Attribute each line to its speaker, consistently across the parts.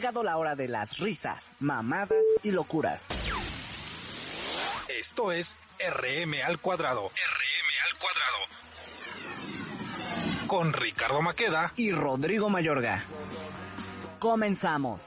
Speaker 1: Llegado la hora de las risas, mamadas y locuras.
Speaker 2: Esto es RM al cuadrado. RM al cuadrado. Con Ricardo Maqueda
Speaker 1: y Rodrigo Mayorga. Comenzamos.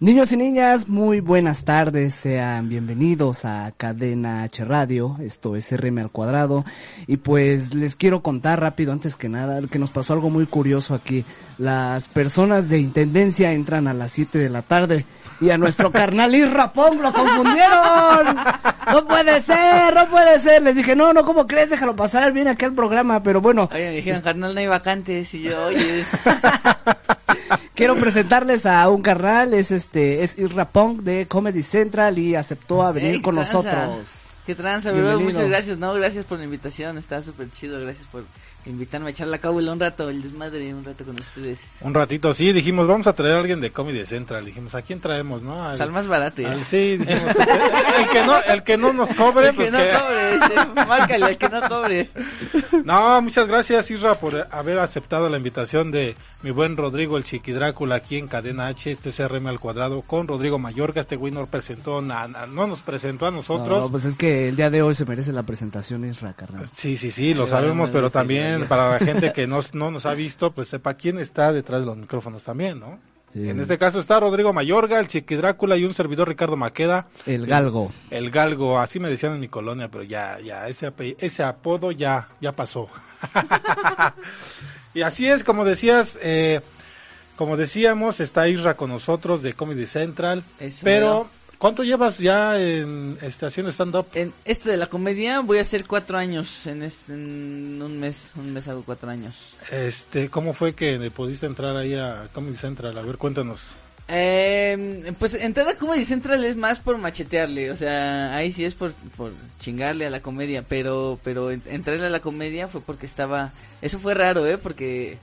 Speaker 1: Niños y niñas, muy buenas tardes, sean bienvenidos a Cadena H Radio, esto es RM al cuadrado, y pues les quiero contar rápido, antes que nada, que nos pasó algo muy curioso aquí. Las personas de Intendencia entran a las 7 de la tarde, y a nuestro carnal Isra Pong lo confundieron. No puede ser, no puede ser. Les dije, no, no, ¿cómo crees? Déjalo pasar, viene aquí al programa, pero bueno.
Speaker 3: Oye, me dijeron, carnal, no hay vacantes, y yo, oye...
Speaker 1: Quiero presentarles a un carnal, es este, es Isra Pong de Comedy Central y aceptó a venir
Speaker 3: Ey,
Speaker 1: con
Speaker 3: tranza.
Speaker 1: nosotros.
Speaker 3: Qué tranza, bro,
Speaker 1: Bienvenido.
Speaker 3: muchas gracias, no, gracias por la invitación, está súper chido, gracias por invitarme a echar la cábula un rato, el desmadre un rato con ustedes.
Speaker 2: Un ratito, sí, dijimos, vamos a traer a alguien de Comedy Central. Dijimos, ¿a quién traemos, no? Al,
Speaker 3: O sea, el más barato, ya.
Speaker 2: al- sí, dijimos, el que no, el que no nos cobre,
Speaker 3: El
Speaker 2: pues
Speaker 3: que no
Speaker 2: que-
Speaker 3: cobre, che, márcale, el que no cobre.
Speaker 2: No, muchas gracias, Isra, por haber aceptado la invitación de mi buen Rodrigo, el Chiqui Drácula, aquí en Cadena H, este es RM al cuadrado, con Rodrigo Mayorga. Este güey no presentó, na- na- no nos presentó a nosotros.
Speaker 1: No, pues es que el día de hoy se merece la presentación Isra, carnal.
Speaker 2: Sí, sí, sí, lo
Speaker 3: Ay,
Speaker 2: sabemos,
Speaker 3: bueno,
Speaker 2: pero
Speaker 3: sí,
Speaker 2: también para la gente que no, no nos ha visto, pues sepa quién está detrás de los micrófonos también, ¿no?
Speaker 1: Sí.
Speaker 2: En este caso está Rodrigo Mayorga, el Chiqui Drácula y un servidor Ricardo Maqueda.
Speaker 1: El galgo.
Speaker 2: El galgo, así me decían en mi colonia, pero ya, ya, ese, apodo ya, ya pasó. y así es, como decías, eh, como decíamos, está Isra con nosotros de Comedy Central,
Speaker 3: Eso,
Speaker 2: pero. ¿Cuánto llevas ya en estación stand-up?
Speaker 3: En este de la comedia voy a hacer cuatro años, en, este, en un mes, un mes hago cuatro años.
Speaker 2: Este, ¿cómo fue que pudiste entrar ahí a Comedy Central? A ver, cuéntanos.
Speaker 3: Eh, pues entrar a Comedy Central es más por machetearle, o sea, ahí sí es por, por chingarle a la comedia, pero pero en- entrarle a la comedia fue porque estaba, eso fue raro, eh, porque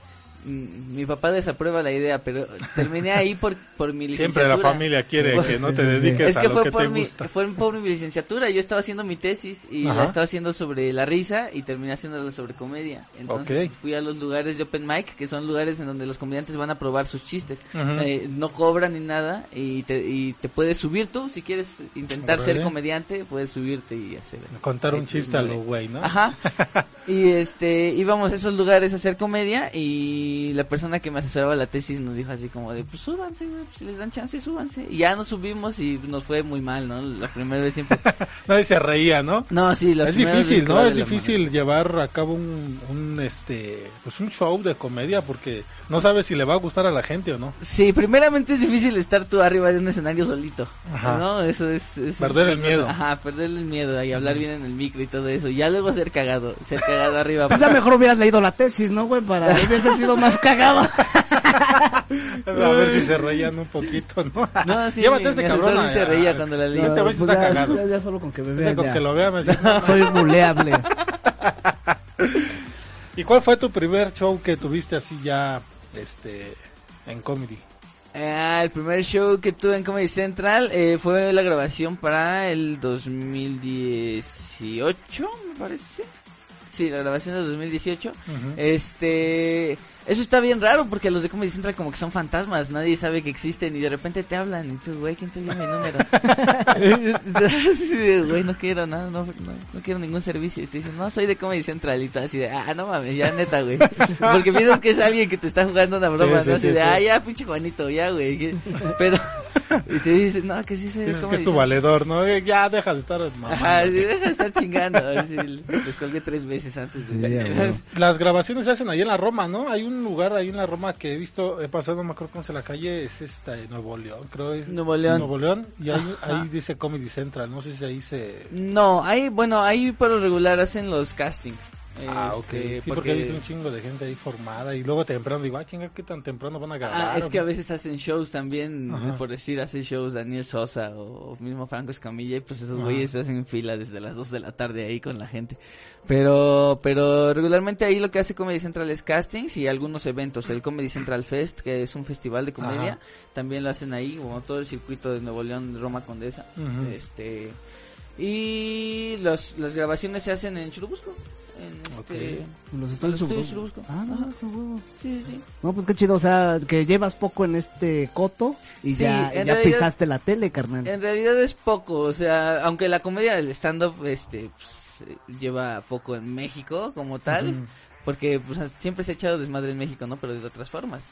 Speaker 3: mi papá desaprueba la idea, pero terminé ahí por, por mi
Speaker 2: Siempre
Speaker 3: licenciatura.
Speaker 2: la familia quiere
Speaker 3: Pues,
Speaker 2: que no te
Speaker 1: sí, sí.
Speaker 2: dediques
Speaker 3: Es
Speaker 2: a
Speaker 3: que
Speaker 2: lo
Speaker 3: fue
Speaker 2: que
Speaker 3: por
Speaker 2: te
Speaker 3: mi,
Speaker 2: gusta.
Speaker 3: fue por mi licenciatura, yo estaba haciendo mi tesis y
Speaker 2: Ajá.
Speaker 3: la estaba haciendo sobre la risa y terminé haciéndola sobre comedia. Entonces fui a los lugares de open mic, que son lugares en donde los comediantes van a probar sus chistes. Eh, no cobran ni nada y te, y te puedes subir tú, si quieres intentar ser comediante, puedes subirte y hacer.
Speaker 2: Contar un
Speaker 3: eh,
Speaker 2: chiste a lo güey, ¿no?
Speaker 3: Ajá. Y este, íbamos a esos lugares a hacer comedia y la persona que me asesoraba la tesis nos dijo así como de, pues súbanse, güey, pues, si les dan chance, súbanse. Y ya nos subimos y nos fue muy mal, ¿no? La primera vez siempre.
Speaker 2: Nadie se reía, ¿no?
Speaker 3: No, sí, las
Speaker 2: es difícil, ¿no?
Speaker 3: vale
Speaker 2: Es
Speaker 3: la
Speaker 2: difícil llevar a cabo un, un, este, pues un show de comedia porque no sabes si le va a gustar a la gente o no.
Speaker 3: Sí, primeramente es difícil estar tú arriba de un escenario solito.
Speaker 2: Ajá.
Speaker 3: ¿No? Eso es. eso
Speaker 2: Perder
Speaker 3: es
Speaker 2: el miedo.
Speaker 3: Ajá, perder el miedo y hablar bien en el micro y todo eso. Ya luego ser cagado, ser cagado arriba.
Speaker 1: Pues ya mejor hubieras leído la tesis, ¿no, güey? Para hubiese sido más cagado.
Speaker 2: A ver si se reían un poquito, ¿no?
Speaker 3: No, sí,
Speaker 2: Llévate
Speaker 3: mi-
Speaker 2: este
Speaker 3: mi
Speaker 2: cabrón.
Speaker 3: se reía cuando la leí.
Speaker 2: Este güey sí
Speaker 1: Pues
Speaker 2: está
Speaker 1: ya,
Speaker 2: cagado.
Speaker 1: ya- ya solo con que me vean
Speaker 2: con
Speaker 1: ya.
Speaker 2: que lo vea me dice, "No".
Speaker 1: Soy buleable.
Speaker 2: ¿Y cuál fue tu primer show que tuviste así ya, este, en comedy?
Speaker 3: Ah, el primer show que tuve en Comedy Central eh, fue la grabación para el 2018, me parece. Sí, la grabación del 2018.
Speaker 2: Ujú.
Speaker 3: Este, eso está bien raro porque los de Comedy Central como que son fantasmas, nadie sabe que existen y de repente te hablan y tú, güey, ¿quién te dio mi número? Así de, güey, no quiero nada, no, no, no quiero ningún servicio y te dicen, no, soy de Comedy Central y tú así de, ah, no mames, ya neta, güey. Porque piensas que es alguien que te está jugando una broma,
Speaker 2: Sí, sí,
Speaker 3: ¿no? Así
Speaker 2: sí,
Speaker 3: de,
Speaker 2: sí.
Speaker 3: ah, ya, pinche Juanito, ya, güey. Pero, y te dicen, no, que sí se
Speaker 2: Dices
Speaker 3: ¿cómo
Speaker 2: que es tu valedor, ¿no? Eh, Ya deja de estar mamando.
Speaker 3: Ajá, sí, deja de estar chingando. así, les, les colgué tres veces antes
Speaker 1: Sí,
Speaker 3: de
Speaker 1: ya, bueno.
Speaker 2: Las grabaciones se hacen ahí en la Roma, ¿no? Hay un lugar ahí en la Roma que he visto, he pasado, no me acuerdo cómo se la calle, es esta de Nuevo León, creo es
Speaker 3: Nuevo León.
Speaker 2: Nuevo León, y ahí, ahí dice Comedy Central, no sé si ahí se...
Speaker 3: No, ahí, bueno, ahí por lo regular hacen los castings.
Speaker 2: Ah, ok.
Speaker 3: Este,
Speaker 2: Sí, porque, he visto un chingo de gente ahí formada y luego temprano digo, ah, chinga, ¿qué tan temprano van a grabar?
Speaker 3: Ah, es que a veces hacen shows también,
Speaker 2: Ajá.
Speaker 3: por decir, hace shows Daniel Sosa o, o mismo Franco Escamilla y pues esos
Speaker 2: Ajá.
Speaker 3: güeyes se hacen fila desde las 2 de la tarde ahí con la gente. Pero, pero regularmente ahí lo que hace Comedy Central es castings y algunos eventos. El Comedy Central Fest, que es un festival de comedia,
Speaker 2: Ajá.
Speaker 3: también lo hacen ahí, como todo el circuito de Nuevo León, Roma Condesa. Este, y los, las grabaciones se hacen en Churubusco. En este,
Speaker 1: Los
Speaker 3: Los
Speaker 1: estudios. Ah, no.
Speaker 3: Sí, sí, sí.
Speaker 1: No, pues qué chido, o sea, que llevas poco en este coto y
Speaker 3: Sí,
Speaker 1: ya,
Speaker 3: en
Speaker 1: ya
Speaker 3: realidad-
Speaker 1: pisaste la tele, carnal.
Speaker 3: En realidad es poco, o sea, aunque la comedia del stand-up este, pues, lleva poco en México como tal,
Speaker 2: Ujú.
Speaker 3: Porque pues, siempre se ha echado desmadre en México, ¿no? Pero de otras formas.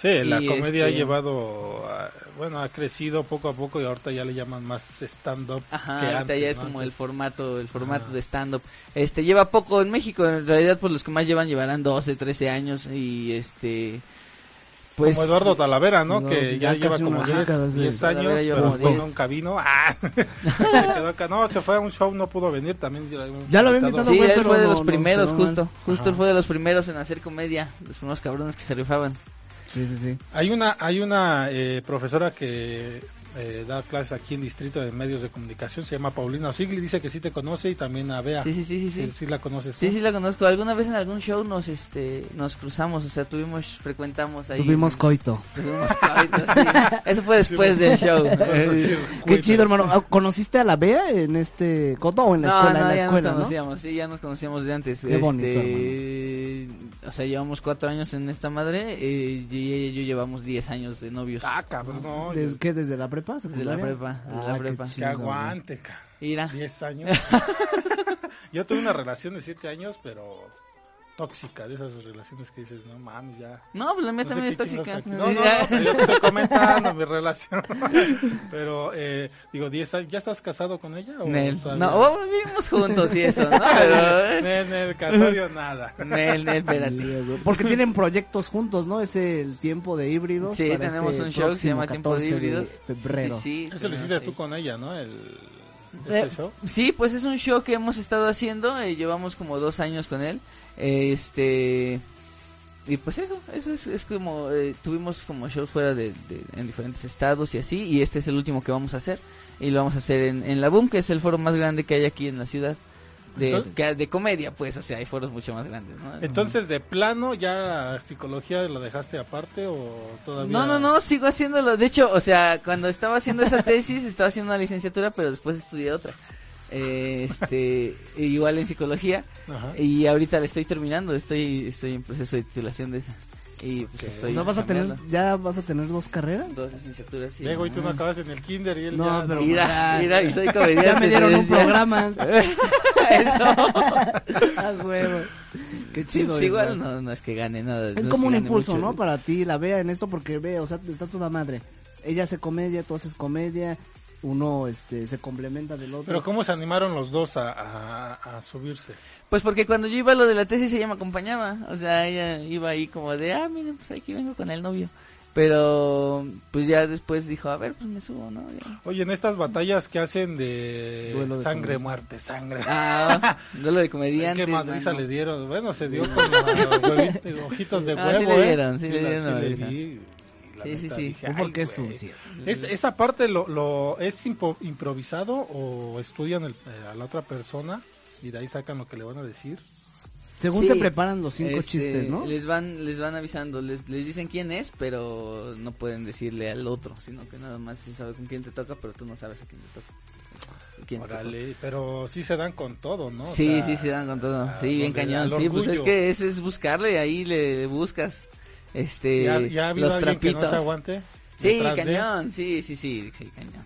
Speaker 2: Sí, la comedia ha
Speaker 3: este-
Speaker 2: llevado, a- bueno, ha crecido poco a poco y ahorita ya le llaman más stand-up
Speaker 3: Ajá,
Speaker 2: que
Speaker 3: ahorita
Speaker 2: antes,
Speaker 3: ya es
Speaker 2: ¿no?
Speaker 3: como el formato, el formato de stand-up. Este, lleva poco en México, en realidad pues los que más llevan llevarán 12, 13 años y este... Pues,
Speaker 2: como Eduardo Talavera, ¿no?
Speaker 1: No,
Speaker 2: que
Speaker 1: ya
Speaker 2: ya, lleva como
Speaker 1: una
Speaker 2: 10,
Speaker 1: década, sí.
Speaker 2: 10
Speaker 3: Talavera
Speaker 2: años, pero
Speaker 3: como
Speaker 2: con
Speaker 3: 10.
Speaker 2: un cabino. ¡Ah! Se quedó acá. No, se fue a un show, no pudo venir. También ya,
Speaker 1: lo había invitado,
Speaker 3: Sí, él fue de los
Speaker 1: no
Speaker 3: primeros, justo. Justo
Speaker 2: Ajá.
Speaker 3: él fue de los primeros en hacer comedia. Los primeros cabrones que se rifaban.
Speaker 1: Sí, sí, sí.
Speaker 2: Hay una, hay una eh, profesora que eh, da clases aquí en Distrito de Medios de Comunicación, se llama Paulina Osigli, dice que sí te conoce y también a Bea.
Speaker 3: Sí, sí, sí, sí, sí.
Speaker 2: Sí, la conoces.
Speaker 3: Sí,
Speaker 2: ¿no?
Speaker 3: sí la conozco. Alguna vez en algún show nos este nos cruzamos, o sea, tuvimos frecuentamos ahí.
Speaker 1: Tuvimos coito.
Speaker 3: Tuvimos coito, sí. Eso fue después del show.
Speaker 2: Sí,
Speaker 1: Qué chido, hermano. Ah, ¿Conociste a la Bea en este coto o en la
Speaker 3: No,
Speaker 1: escuela?
Speaker 3: no,
Speaker 1: en la
Speaker 3: ya
Speaker 1: escuela,
Speaker 3: nos
Speaker 1: ¿no?
Speaker 3: conocíamos, sí, ya nos conocíamos de antes.
Speaker 1: Qué bonito,
Speaker 3: este, o sea, llevamos cuatro años en esta madre eh, y ella y yo llevamos diez años de novios.
Speaker 2: Ah, cabrón, no.
Speaker 1: ¿Desde
Speaker 2: yo-
Speaker 1: qué? ¿Desde la prepa? Secundaria?
Speaker 3: la prepa,
Speaker 1: Ah,
Speaker 3: la
Speaker 1: qué
Speaker 3: prepa.
Speaker 2: Que
Speaker 1: chido,
Speaker 2: aguante, ca.
Speaker 3: Mira.
Speaker 2: 10 años. Yo tuve una relación de 7 años, pero tóxica, de esas relaciones que dices, no mames, ya.
Speaker 3: No, pues la mía
Speaker 2: No
Speaker 3: también es tóxica.
Speaker 2: No, no, no, pero yo te estoy comentando mi relación. Pero, eh, digo, 10 años, ¿ya estás casado con ella? O
Speaker 3: Nel. No, oh, vivimos juntos y eso, ¿no? Pero...
Speaker 2: Nel, Nel, Casorio, nada.
Speaker 3: Nel, Nel, espérate.
Speaker 1: Sí. Porque tienen proyectos juntos, ¿no? Es el tiempo de híbridos.
Speaker 3: Sí,
Speaker 1: para
Speaker 3: tenemos
Speaker 1: este
Speaker 3: un show que se llama Tiempo de
Speaker 1: 14
Speaker 3: Híbridos.
Speaker 1: febrero.
Speaker 3: Sí, sí,
Speaker 2: Eso lo hiciste
Speaker 3: ahí.
Speaker 2: tú con ella, ¿no? El, este
Speaker 3: Eh,
Speaker 2: show.
Speaker 3: Sí, pues es un show que hemos estado haciendo, eh, llevamos como dos años con él, eh, este, y pues eso, eso es, es como, eh, tuvimos como shows fuera de, de- en diferentes estados y así, y este es el último que vamos a hacer, y lo vamos a hacer en, en la Boom, que es el foro más grande que hay aquí en la ciudad, de, que- de comedia, pues, o sea, hay foros mucho más grandes, ¿no?
Speaker 2: Entonces, de plano, ¿ya psicología lo dejaste aparte o todavía?
Speaker 3: No, no, no, sigo haciéndolo. De hecho, o sea, cuando estaba haciendo esa tesis, estaba haciendo una licenciatura, pero después estudié otra. Eh, este, igual en psicología.
Speaker 2: Ajá.
Speaker 3: Y ahorita la estoy terminando, estoy estoy en proceso de titulación de esa. Y pues estoy
Speaker 1: O sea, vas a tener,
Speaker 3: chambeando.
Speaker 1: ya vas a tener dos carreras.
Speaker 3: dos licenciaturas. Sí.
Speaker 2: Diego, y tú no acabas en el kinder y él
Speaker 1: No,
Speaker 2: ya...
Speaker 1: pero-
Speaker 3: Mira, mira, y soy comediante.
Speaker 1: Ya me dieron un programa.
Speaker 3: Eso.
Speaker 1: Ah, huevo. Qué
Speaker 3: Sí,
Speaker 1: chido.
Speaker 3: pues
Speaker 1: eso.
Speaker 3: igual no, no es que gane nada.
Speaker 1: Es
Speaker 3: no
Speaker 1: como
Speaker 3: que
Speaker 1: un impulso,
Speaker 3: mucho.
Speaker 1: ¿no? Para ti, la vea en esto, porque ve, o sea, está toda madre. Ella hace comedia, tú haces comedia, uno este se complementa del otro.
Speaker 2: Pero ¿cómo se animaron los dos a, a, a subirse?
Speaker 3: Pues porque cuando yo iba a lo de la tesis ella me acompañaba, o sea, ella iba ahí como de, ah, miren, pues aquí vengo con el novio. Pero pues ya después dijo, a ver, pues me subo, ¿no? Ya.
Speaker 2: Oye, en estas batallas que hacen de, sangre, muerte, sangre.
Speaker 3: Ah, duelo de comediantes.
Speaker 2: ¿Qué madriza le dieron? Bueno, se dio con los ojitos de
Speaker 3: Ah,
Speaker 2: huevo,
Speaker 3: sí le
Speaker 2: ¿eh?
Speaker 3: dieron, sí le
Speaker 2: la-
Speaker 3: dieron
Speaker 2: sí le
Speaker 3: madriza.
Speaker 2: Y la
Speaker 3: Sí, sí,
Speaker 2: neta
Speaker 3: sí.
Speaker 2: dije,
Speaker 1: porque
Speaker 2: "Ay,
Speaker 1: es
Speaker 2: güey".
Speaker 1: sucio.
Speaker 2: ¿Es- ¿Esa parte lo, lo es impo- improvisado o estudian el- eh, a la otra persona y de ahí sacan lo que le van a decir?
Speaker 1: Según
Speaker 3: Sí,
Speaker 1: se preparan los cinco
Speaker 3: Este,
Speaker 1: chistes, ¿no?
Speaker 3: Les van, les van avisando, les, les dicen quién es, pero no pueden decirle al otro, sino que nada más se sabe con quién te toca, pero tú no sabes a quién te toca. ¿Quién te
Speaker 2: Órale, pero sí se dan con todo, ¿no? O
Speaker 3: Sí,
Speaker 2: sea,
Speaker 3: sí, se dan con todo. Sí, bien cañón. Sí, pues es que ese es buscarle, ahí le buscas este
Speaker 2: ¿Ya, ya ha habido
Speaker 3: los
Speaker 2: alguien que
Speaker 3: trapitos.
Speaker 2: no se aguante?
Speaker 3: sí,
Speaker 2: detrás de?
Speaker 3: cañón, sí, sí, sí, sí, cañón.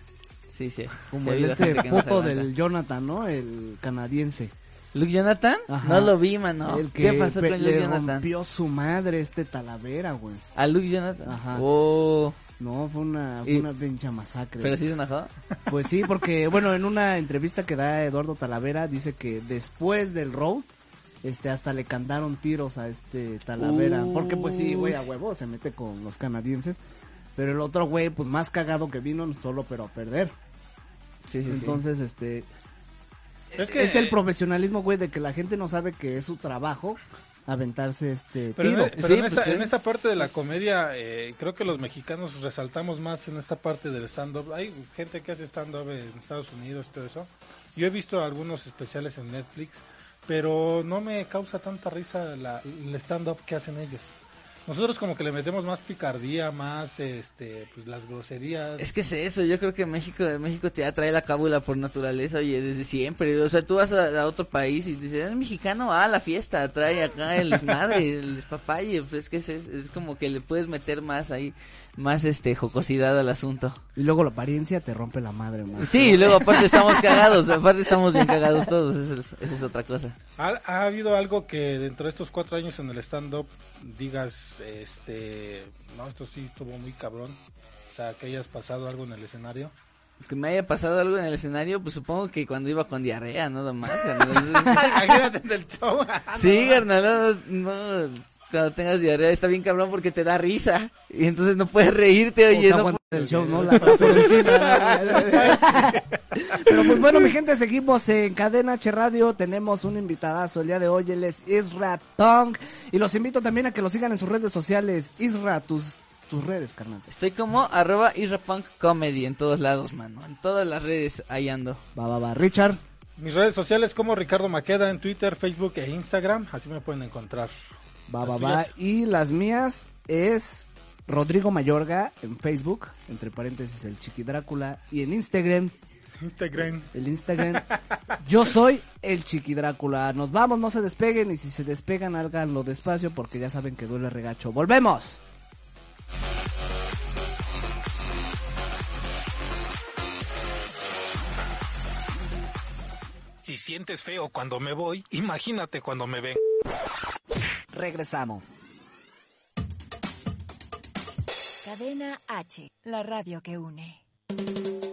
Speaker 3: Sí, sí.
Speaker 1: Como el este
Speaker 3: no
Speaker 1: puto
Speaker 3: aguanta.
Speaker 1: del Jonathan, ¿no? El canadiense.
Speaker 3: Luke Jonathan?
Speaker 1: Ajá.
Speaker 3: No lo vi, mano.
Speaker 1: el que
Speaker 3: ¿Qué pasó con
Speaker 1: le
Speaker 3: Luke Jonathan?
Speaker 1: rompió su madre este Talavera, güey.
Speaker 3: A Luke Jonathan.
Speaker 1: Ajá.
Speaker 3: Oh,
Speaker 1: No, fue una, fue una pincha masacre.
Speaker 3: Pero sí se enojó.
Speaker 1: Pues sí, porque bueno, en una entrevista que da Eduardo Talavera dice que después del roast, este, hasta le cantaron tiros a este Talavera, porque pues sí, güey, a huevo se mete con los canadienses, pero el otro güey, pues más cagado que vino, solo pero a perder.
Speaker 3: Sí, sí, sí.
Speaker 1: Entonces, este,
Speaker 2: Es que-
Speaker 1: es el profesionalismo, güey, de que la gente no sabe que es su trabajo aventarse este
Speaker 2: Pero, en,
Speaker 1: tiro.
Speaker 2: pero
Speaker 3: Sí,
Speaker 2: en
Speaker 3: pues
Speaker 2: esta, en
Speaker 3: es-
Speaker 2: esta parte de la comedia, eh, creo que los mexicanos resaltamos más en esta parte del stand-up. Hay gente que hace stand-up en Estados Unidos, todo eso. Yo he visto algunos especiales en Netflix, pero no me causa tanta risa la, el stand-up que hacen ellos. Nosotros como que le metemos más picardía, más este, pues las groserías.
Speaker 3: Es que es eso, yo creo que México, México te atrae la cábula por naturaleza, oye, desde siempre. O sea, tú vas a, otro país y dices, es mexicano, ah, la fiesta, trae acá el desmadre, el despapalle. Pues es que es, es como que le puedes meter más ahí, más este, jocosidad al asunto.
Speaker 1: Y luego la apariencia te rompe la madre, más.
Speaker 3: Sí, y luego aparte estamos cagados, aparte estamos bien cagados todos, esa es, esa es otra cosa.
Speaker 2: ¿Ha, ha habido algo que dentro de estos cuatro años en el stand-up digas, este, no, esto sí estuvo muy cabrón? O sea, que hayas pasado algo en el escenario.
Speaker 3: Que me haya pasado algo en el escenario, pues supongo que cuando iba con diarrea, nada más. carnal.
Speaker 2: Imagínate en el show.
Speaker 3: Sí, carnal, no, no, cuando tengas diarrea está bien cabrón porque te da risa. Y entonces no puedes reírte, oye,
Speaker 1: te
Speaker 3: no
Speaker 1: aguanta el show, ¿no? La encima. Pero pues bueno, mi gente, seguimos en Cadena H Radio. Tenemos un invitadazo el día de hoy. Él es Isra Tong. Y los invito también a que lo sigan en sus redes sociales. Isra, tus, tus redes, carnal.
Speaker 3: Estoy como arroba Israpunk Comedy en todos lados, mano. En todas las redes ahí ando.
Speaker 1: Va, va, va. Richard.
Speaker 2: Mis redes sociales como Ricardo Maqueda en Twitter, Facebook e Instagram. Así me pueden encontrar.
Speaker 1: Va, va, va. Y las mías es Rodrigo Mayorga en Facebook, entre paréntesis el Chiqui Drácula. Y en Instagram,
Speaker 2: Instagram.
Speaker 1: el Instagram, yo soy el Chiqui Drácula. Nos vamos, no se despeguen. Y si se despegan, háganlo despacio porque ya saben que duele regacho. ¡Volvemos!
Speaker 2: Si sientes feo cuando me voy, imagínate cuando me ven.
Speaker 1: Regresamos.
Speaker 4: Cadena H, la radio que une.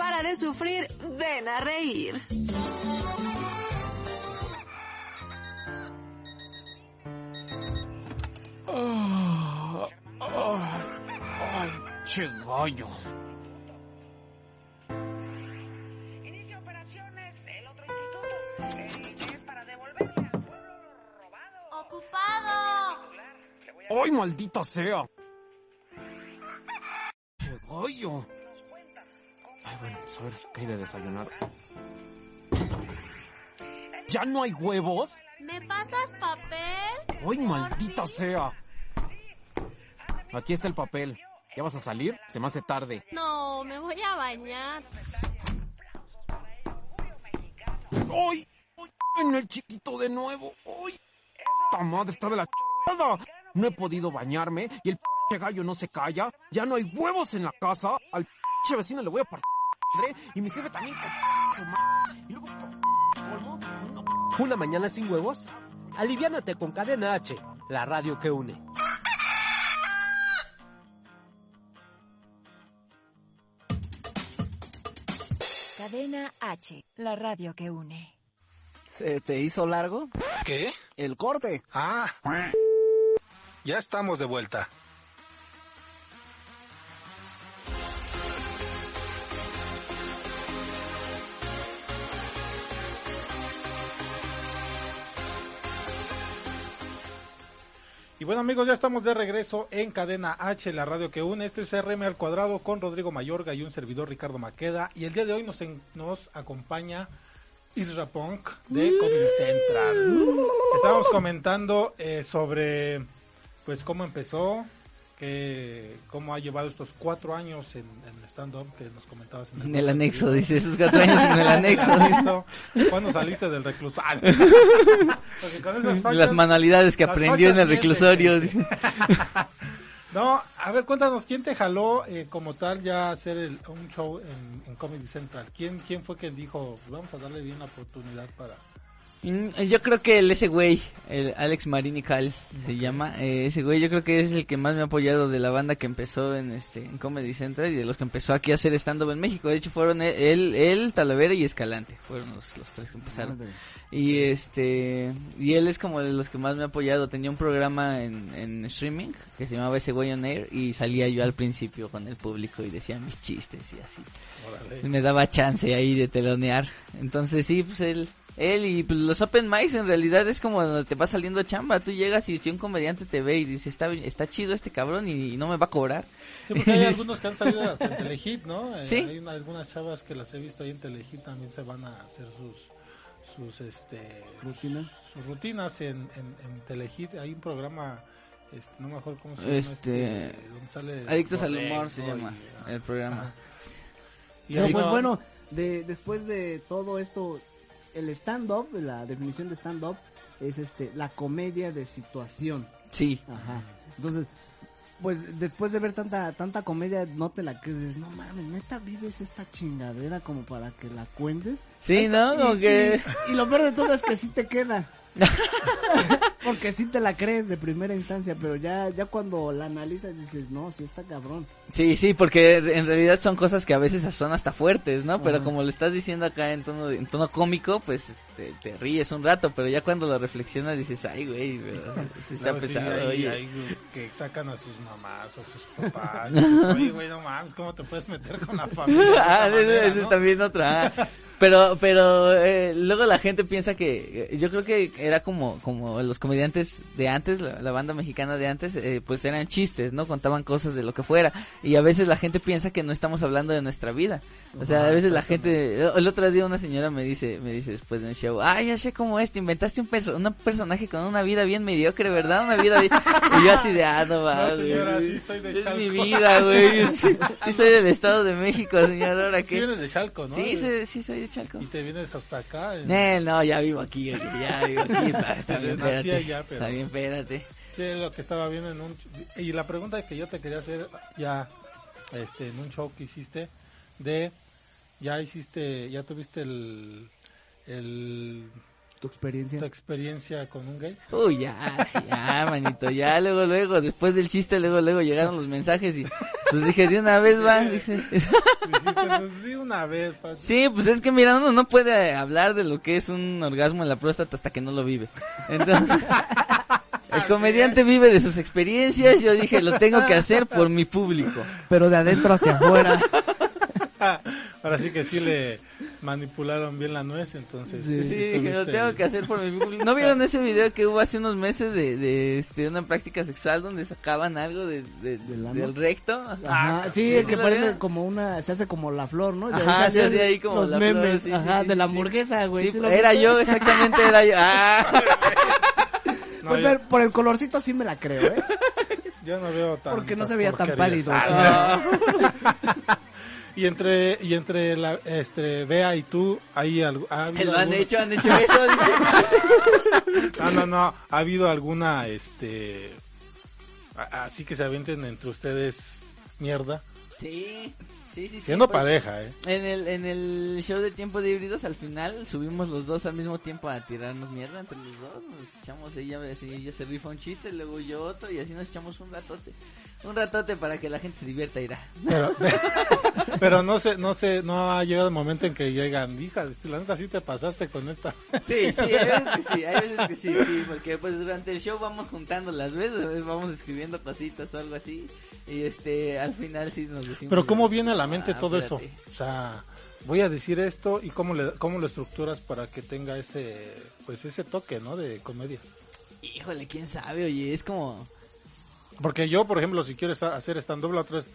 Speaker 5: para de sufrir, ven a reír.
Speaker 6: Gallo.
Speaker 7: Inicia operaciones el otro instituto, eh, es para devolverle al pueblo lo robado.
Speaker 5: ¡Ocupado!
Speaker 6: ¡Ay, maldita sea! Che gallo. A ver, ¿qué hay de desayunar? ¿Ya no hay huevos?
Speaker 8: ¿Me pasas papel?
Speaker 6: ¡Ay, maldita sea! Aquí está el papel. ¿Ya vas a salir? Se me hace tarde.
Speaker 8: No, me voy a bañar.
Speaker 6: ¡Ay! ¡Ay! En el chiquito de nuevo. ¡Ay! ¡Esta madre está de la chingada! No he podido bañarme y el p gallo no se calla. Ya no hay huevos en la casa. Al p vecino le voy a partir madre y mi jefe también su madre. Y luego colmo, no.
Speaker 9: ¿Una mañana sin huevos? Aliviánate con Cadena H, la radio que une.
Speaker 4: Cadena H, la radio que une.
Speaker 1: ¿Se te hizo largo?
Speaker 2: ¿Qué?
Speaker 1: El corte.
Speaker 2: Ah. Ya estamos de vuelta. Y bueno amigos, ya estamos de regreso en Cadena H, la radio que une. Este es RM al cuadrado con Rodrigo Mayorga y un servidor Ricardo Maqueda. Y el día de hoy nos, en- nos acompaña Isra Punk de Comedy Central. Estábamos comentando eh, sobre pues cómo empezó, que, cómo ha llevado estos cuatro años en, en stand-up que nos comentabas en
Speaker 3: En el anexo, dice, esos cuatro años en el anexo.
Speaker 2: ¿Cuándo saliste del reclusorio?
Speaker 3: Las manualidades que
Speaker 2: las
Speaker 3: aprendió en el reclusorio.
Speaker 2: No, a ver, cuéntanos, ¿quién te jaló eh, como tal ya hacer el- un show en, en Comedy Central? ¿Quién, ¿Quién fue quien dijo, vamos a darle bien la oportunidad para...
Speaker 3: Mm, Yo creo que el, ese güey, el Alex Marini Cal, se llama, eh, ese güey yo creo que es el que más me ha apoyado de la banda que empezó en este en Comedy Central y de los que empezó aquí a hacer stand-up en México. De hecho fueron él, él, él, Talavera y Escalante, fueron los, los tres que empezaron. Y este, y él es como de los que más me ha apoyado. Tenía un programa en, en streaming que se llamaba Ese Güey on Air y salía yo al principio con el público y decía mis chistes y así.
Speaker 2: Órale.
Speaker 3: Me daba chance ahí de telonear. Entonces sí, pues él, él y pues, los open mics en realidad es como donde te va saliendo chamba. Tú llegas y si un comediante te ve y dice está, bien- está chido este cabrón y, no me va a cobrar.
Speaker 2: Sí, porque hay algunos que han salido hasta en Telehit, ¿no? Eh,
Speaker 3: Sí.
Speaker 2: Hay una- algunas chavas que las he visto ahí en Telehit también se van a hacer sus sus este
Speaker 1: ¿Rutinas?
Speaker 2: sus rutinas en, en, en Telehit. Hay un programa, este, no me acuerdo cómo se llama.
Speaker 3: Este,
Speaker 2: donde sale
Speaker 3: Adictos al humor se
Speaker 2: y-
Speaker 3: llama el programa.
Speaker 2: Y
Speaker 1: pues
Speaker 2: no-
Speaker 1: bueno, de, después de todo esto, el stand-up, la definición de stand-up es este la comedia de situación.
Speaker 3: Sí.
Speaker 1: Ajá. Entonces, pues después de ver tanta tanta comedia, no te la crees, no mames, neta vives esta chingadera como para que la cuentes.
Speaker 3: Sí, ¿no?
Speaker 1: Y-
Speaker 3: que...
Speaker 1: Y, y lo peor de todo es que sí te queda. Porque sí te la crees de primera instancia, pero ya ya cuando la analizas dices, no, sí está cabrón.
Speaker 3: Sí, sí, porque en realidad son cosas que a veces son hasta fuertes, ¿no? Pero
Speaker 1: Ajá.
Speaker 3: como lo estás diciendo acá en tono, en tono cómico, pues este, te ríes un rato, pero ya cuando lo reflexionas dices, ay, güey. Sí está
Speaker 2: sí,
Speaker 3: pesado,
Speaker 2: hay-
Speaker 3: oye.
Speaker 2: hay que sacan a sus mamás, a sus papás. dices, Oye, güey, no mames, ¿cómo te puedes meter con la familia?
Speaker 3: ah,
Speaker 2: manera,
Speaker 3: ese
Speaker 2: no?
Speaker 3: es también otro. ah. Pero, pero eh, luego la gente piensa que yo creo que era como, como los comediantes de antes, la, la banda mexicana de antes, eh, pues eran chistes, ¿no? Contaban cosas de lo que fuera. Y a veces la gente piensa que no estamos hablando de nuestra vida. O sea, a veces la gente, el otro día una señora me dice, me dice después de un show, ay, ya sé cómo es, te inventaste un, perso un personaje con una vida bien mediocre, ¿verdad? Una vida bien... Y yo así de, ah, no, va,
Speaker 2: No, señora,
Speaker 3: güey.
Speaker 2: sí soy de
Speaker 3: Es
Speaker 2: Chalco.
Speaker 3: mi vida, güey. Sí, sí soy del Estado de México, señor, ¿ahora
Speaker 2: Sí
Speaker 3: qué?
Speaker 2: vienes de Chalco, ¿no?
Speaker 3: Sí, sí, sí, soy de Chalco.
Speaker 2: Y te vienes hasta acá. en-
Speaker 3: Eh, no, ya vivo aquí, ya vivo aquí. Está bien, espérate.
Speaker 2: allá, pero-
Speaker 3: Está bien, espérate.
Speaker 2: Sí, lo que estaba viendo en un... Y la pregunta que yo te quería hacer ya este, en un show que hiciste de... Ya hiciste, ya tuviste el... el
Speaker 1: Tu experiencia.
Speaker 2: tu experiencia con un gay.
Speaker 3: Uy, ya, ya, manito, ya, luego, luego, después del chiste, luego, luego llegaron los mensajes y pues dije, de una vez va, dice.
Speaker 2: Dijiste, pues sí, una vez. pa-
Speaker 3: Sí, pues es que mira, uno no puede hablar de lo que es un orgasmo en la próstata hasta que no lo vive. Entonces, el comediante vive de sus experiencias, yo dije, lo tengo que hacer por mi público.
Speaker 1: Pero de adentro hacia afuera.
Speaker 2: Ahora sí que sí le manipularon bien la nuez, entonces.
Speaker 1: Sí,
Speaker 3: Sí, dije, lo tengo que hacer por mi público. ¿No vieron ese video que hubo hace unos meses de, de este, una práctica sexual donde sacaban algo de, de-
Speaker 1: ¿Del
Speaker 3: recto?
Speaker 1: Ajá, sí,
Speaker 3: ¿sí
Speaker 1: es que parece
Speaker 3: vieron?
Speaker 1: como una, se hace como la flor, ¿no?
Speaker 3: Ajá, se hace ahí como
Speaker 1: los
Speaker 3: la flor,
Speaker 1: memes,
Speaker 3: sí, sí,
Speaker 1: ajá,
Speaker 3: sí,
Speaker 1: de la hamburguesa, güey.
Speaker 3: Sí,
Speaker 1: ¿sí lo
Speaker 3: era yo, exactamente era yo. Ah.
Speaker 2: No,
Speaker 1: Pues
Speaker 2: yo,
Speaker 1: ver, por el colorcito sí me la creo, ¿eh?
Speaker 2: yo no veo tan.
Speaker 1: Porque no se veía tan pálido.
Speaker 2: Ah, Y entre y entre la este Bea y tú hay algo ha habido
Speaker 3: Lo han
Speaker 2: algún-
Speaker 3: hecho, han hecho eso.
Speaker 2: No, no, no, ha habido alguna este así que se avienten entre ustedes mierda,
Speaker 3: Sí, sí, sí. sí,
Speaker 2: siendo
Speaker 3: pues,
Speaker 2: pareja, ¿eh?
Speaker 3: En el, en el show de tiempo de híbridos, al final subimos los dos al mismo tiempo a tirarnos mierda entre los dos. Nos echamos ella se rifa un chiste, luego yo otro, y así nos echamos un ratote. Un ratote para que la gente se divierta, irá.
Speaker 2: Pero, pero no sé, no sé, no ha llegado el momento en que llegan, hija, la neta sí te pasaste con esta.
Speaker 3: Sí, sí, hay veces que sí, hay veces que sí, sí, porque pues durante el show vamos juntando las veces, vamos escribiendo cositas o algo así, y este, al final sí nos decimos...
Speaker 2: Pero cómo viene a la mente
Speaker 3: "Ah,
Speaker 2: todo eso?
Speaker 3: espérate".
Speaker 2: O sea, voy a decir esto y cómo le cómo lo estructuras para que tenga ese pues ese toque, ¿no? De comedia.
Speaker 3: Híjole, quién sabe, oye, es como...
Speaker 2: Porque yo, por ejemplo, si quieres hacer stand up, la otra vez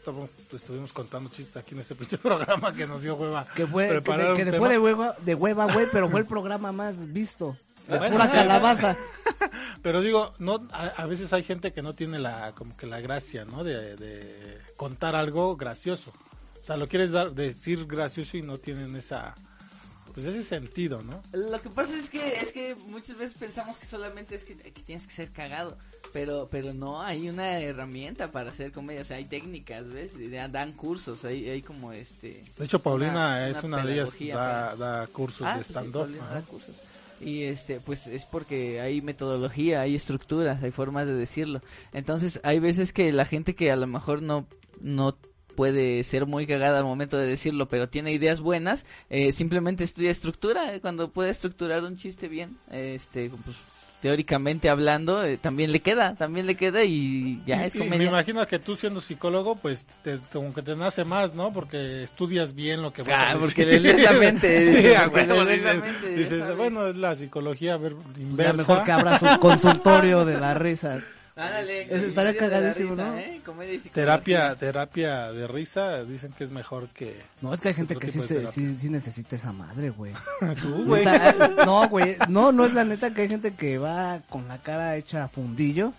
Speaker 2: pues, estuvimos contando chistes aquí en este pinche programa que nos dio hueva.
Speaker 1: Que fue, que, de- que fue de hueva, de hueva, güey, pero fue el programa más visto. de
Speaker 2: Bueno,
Speaker 1: pura calabaza.
Speaker 2: Pero digo, no, a, a veces hay gente que no tiene la, como que la gracia, ¿no? De, de contar algo gracioso. O sea, lo quieres dar, decir gracioso y no tienen esa, pues ese sentido, ¿no?
Speaker 3: Lo que pasa es que es que muchas veces pensamos que solamente es que, que tienes que ser cagado, pero pero no hay una herramienta para hacer comedia, o sea, hay técnicas, ¿ves? Dan cursos, hay, hay como este
Speaker 2: De hecho, Paulina
Speaker 3: una-
Speaker 2: es
Speaker 3: una
Speaker 2: una de ellas, da, da cursos
Speaker 3: Ah,
Speaker 2: de
Speaker 3: pues sí,
Speaker 2: stand-up.
Speaker 3: Da cursos. Y este, pues es porque hay metodología, hay estructuras, hay formas de decirlo. Entonces, hay veces que la gente que a lo mejor no, no puede ser muy cagada al momento de decirlo, pero tiene ideas buenas, eh, simplemente estudia estructura. eh, Cuando puede estructurar un chiste bien, eh, este, pues teóricamente hablando, eh, también le queda, también le queda y ya
Speaker 2: Y-
Speaker 3: es
Speaker 2: y me
Speaker 3: comedia.
Speaker 2: imagino que tú siendo psicólogo, pues te, como que te nace más, ¿no? Porque estudias bien lo que vas a
Speaker 3: Ah,
Speaker 2: decir.
Speaker 3: porque le lees la mente,
Speaker 2: Sí, a
Speaker 3: porque le
Speaker 2: huevo,
Speaker 3: lees la
Speaker 2: dices,
Speaker 3: mente, ya
Speaker 2: dices,
Speaker 3: sabes.
Speaker 2: bueno, es la psicología, a ver,
Speaker 1: Ya
Speaker 2: inversa.
Speaker 1: mejor que abra su consultorio de la risa.
Speaker 3: Ándale,
Speaker 1: Eso estaría cagadísimo,
Speaker 3: risa,
Speaker 1: ¿no?
Speaker 3: ¿eh? Comedia y psicología.
Speaker 2: Terapia, terapia de risa, dicen que es mejor que...
Speaker 1: No, es que hay gente que sí, se, sí, sí necesita esa madre, güey.
Speaker 2: Tú, güey.
Speaker 1: Neta, No, güey, no, no es la neta que hay gente que va con la cara hecha fundillo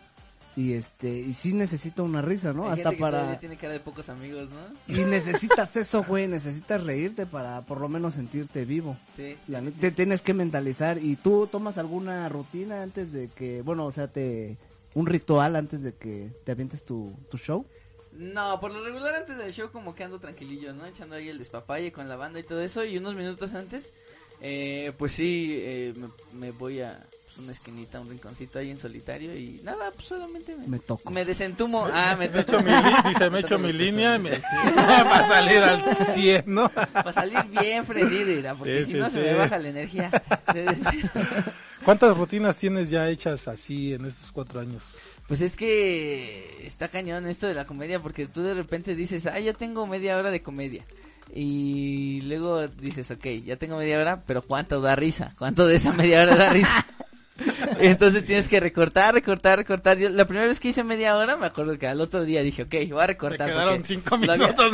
Speaker 1: y este, y sí necesita una risa, ¿no?
Speaker 3: Hay
Speaker 1: Hasta
Speaker 3: gente que
Speaker 1: para...
Speaker 3: tiene cara de pocos amigos, ¿no?
Speaker 1: Y necesitas eso, güey, necesitas reírte para por lo menos sentirte vivo.
Speaker 3: Sí.
Speaker 1: La neta, te tienes que mentalizar y tú tomas alguna rutina antes de que, bueno, o sea, te un ritual antes de que te avientes tu, tu show.
Speaker 3: No, por lo regular antes del show como que ando tranquilillo, ¿no? Echando ahí el despapalle con la banda y todo eso. Y unos minutos antes, eh, pues sí, eh, me, me voy a pues, una esquinita, un rinconcito ahí en solitario y nada, pues solamente me,
Speaker 1: Me toco.
Speaker 3: me desentumo. Ah, me
Speaker 2: Me echo mi, dice, me echo mi línea y me... para salir al 100, ¿no?
Speaker 3: Para salir bien prendido, mira, porque
Speaker 2: Sí,
Speaker 3: si
Speaker 2: sí,
Speaker 3: no se me baja la energía.
Speaker 2: ¿Cuántas rutinas tienes ya hechas así en estos cuatro años?
Speaker 3: Pues es que está cañón esto de la comedia porque tú de repente dices, ah, ya tengo media hora de comedia. Y luego dices, ok, ya tengo media hora, pero ¿cuánto da risa? ¿Cuánto de esa media hora da risa? Y Entonces tienes que recortar, recortar, recortar. Yo, la primera vez que hice media hora, me acuerdo que al otro día dije, ok, voy a recortar.
Speaker 2: quedaron cinco
Speaker 3: lo había-
Speaker 2: minutos.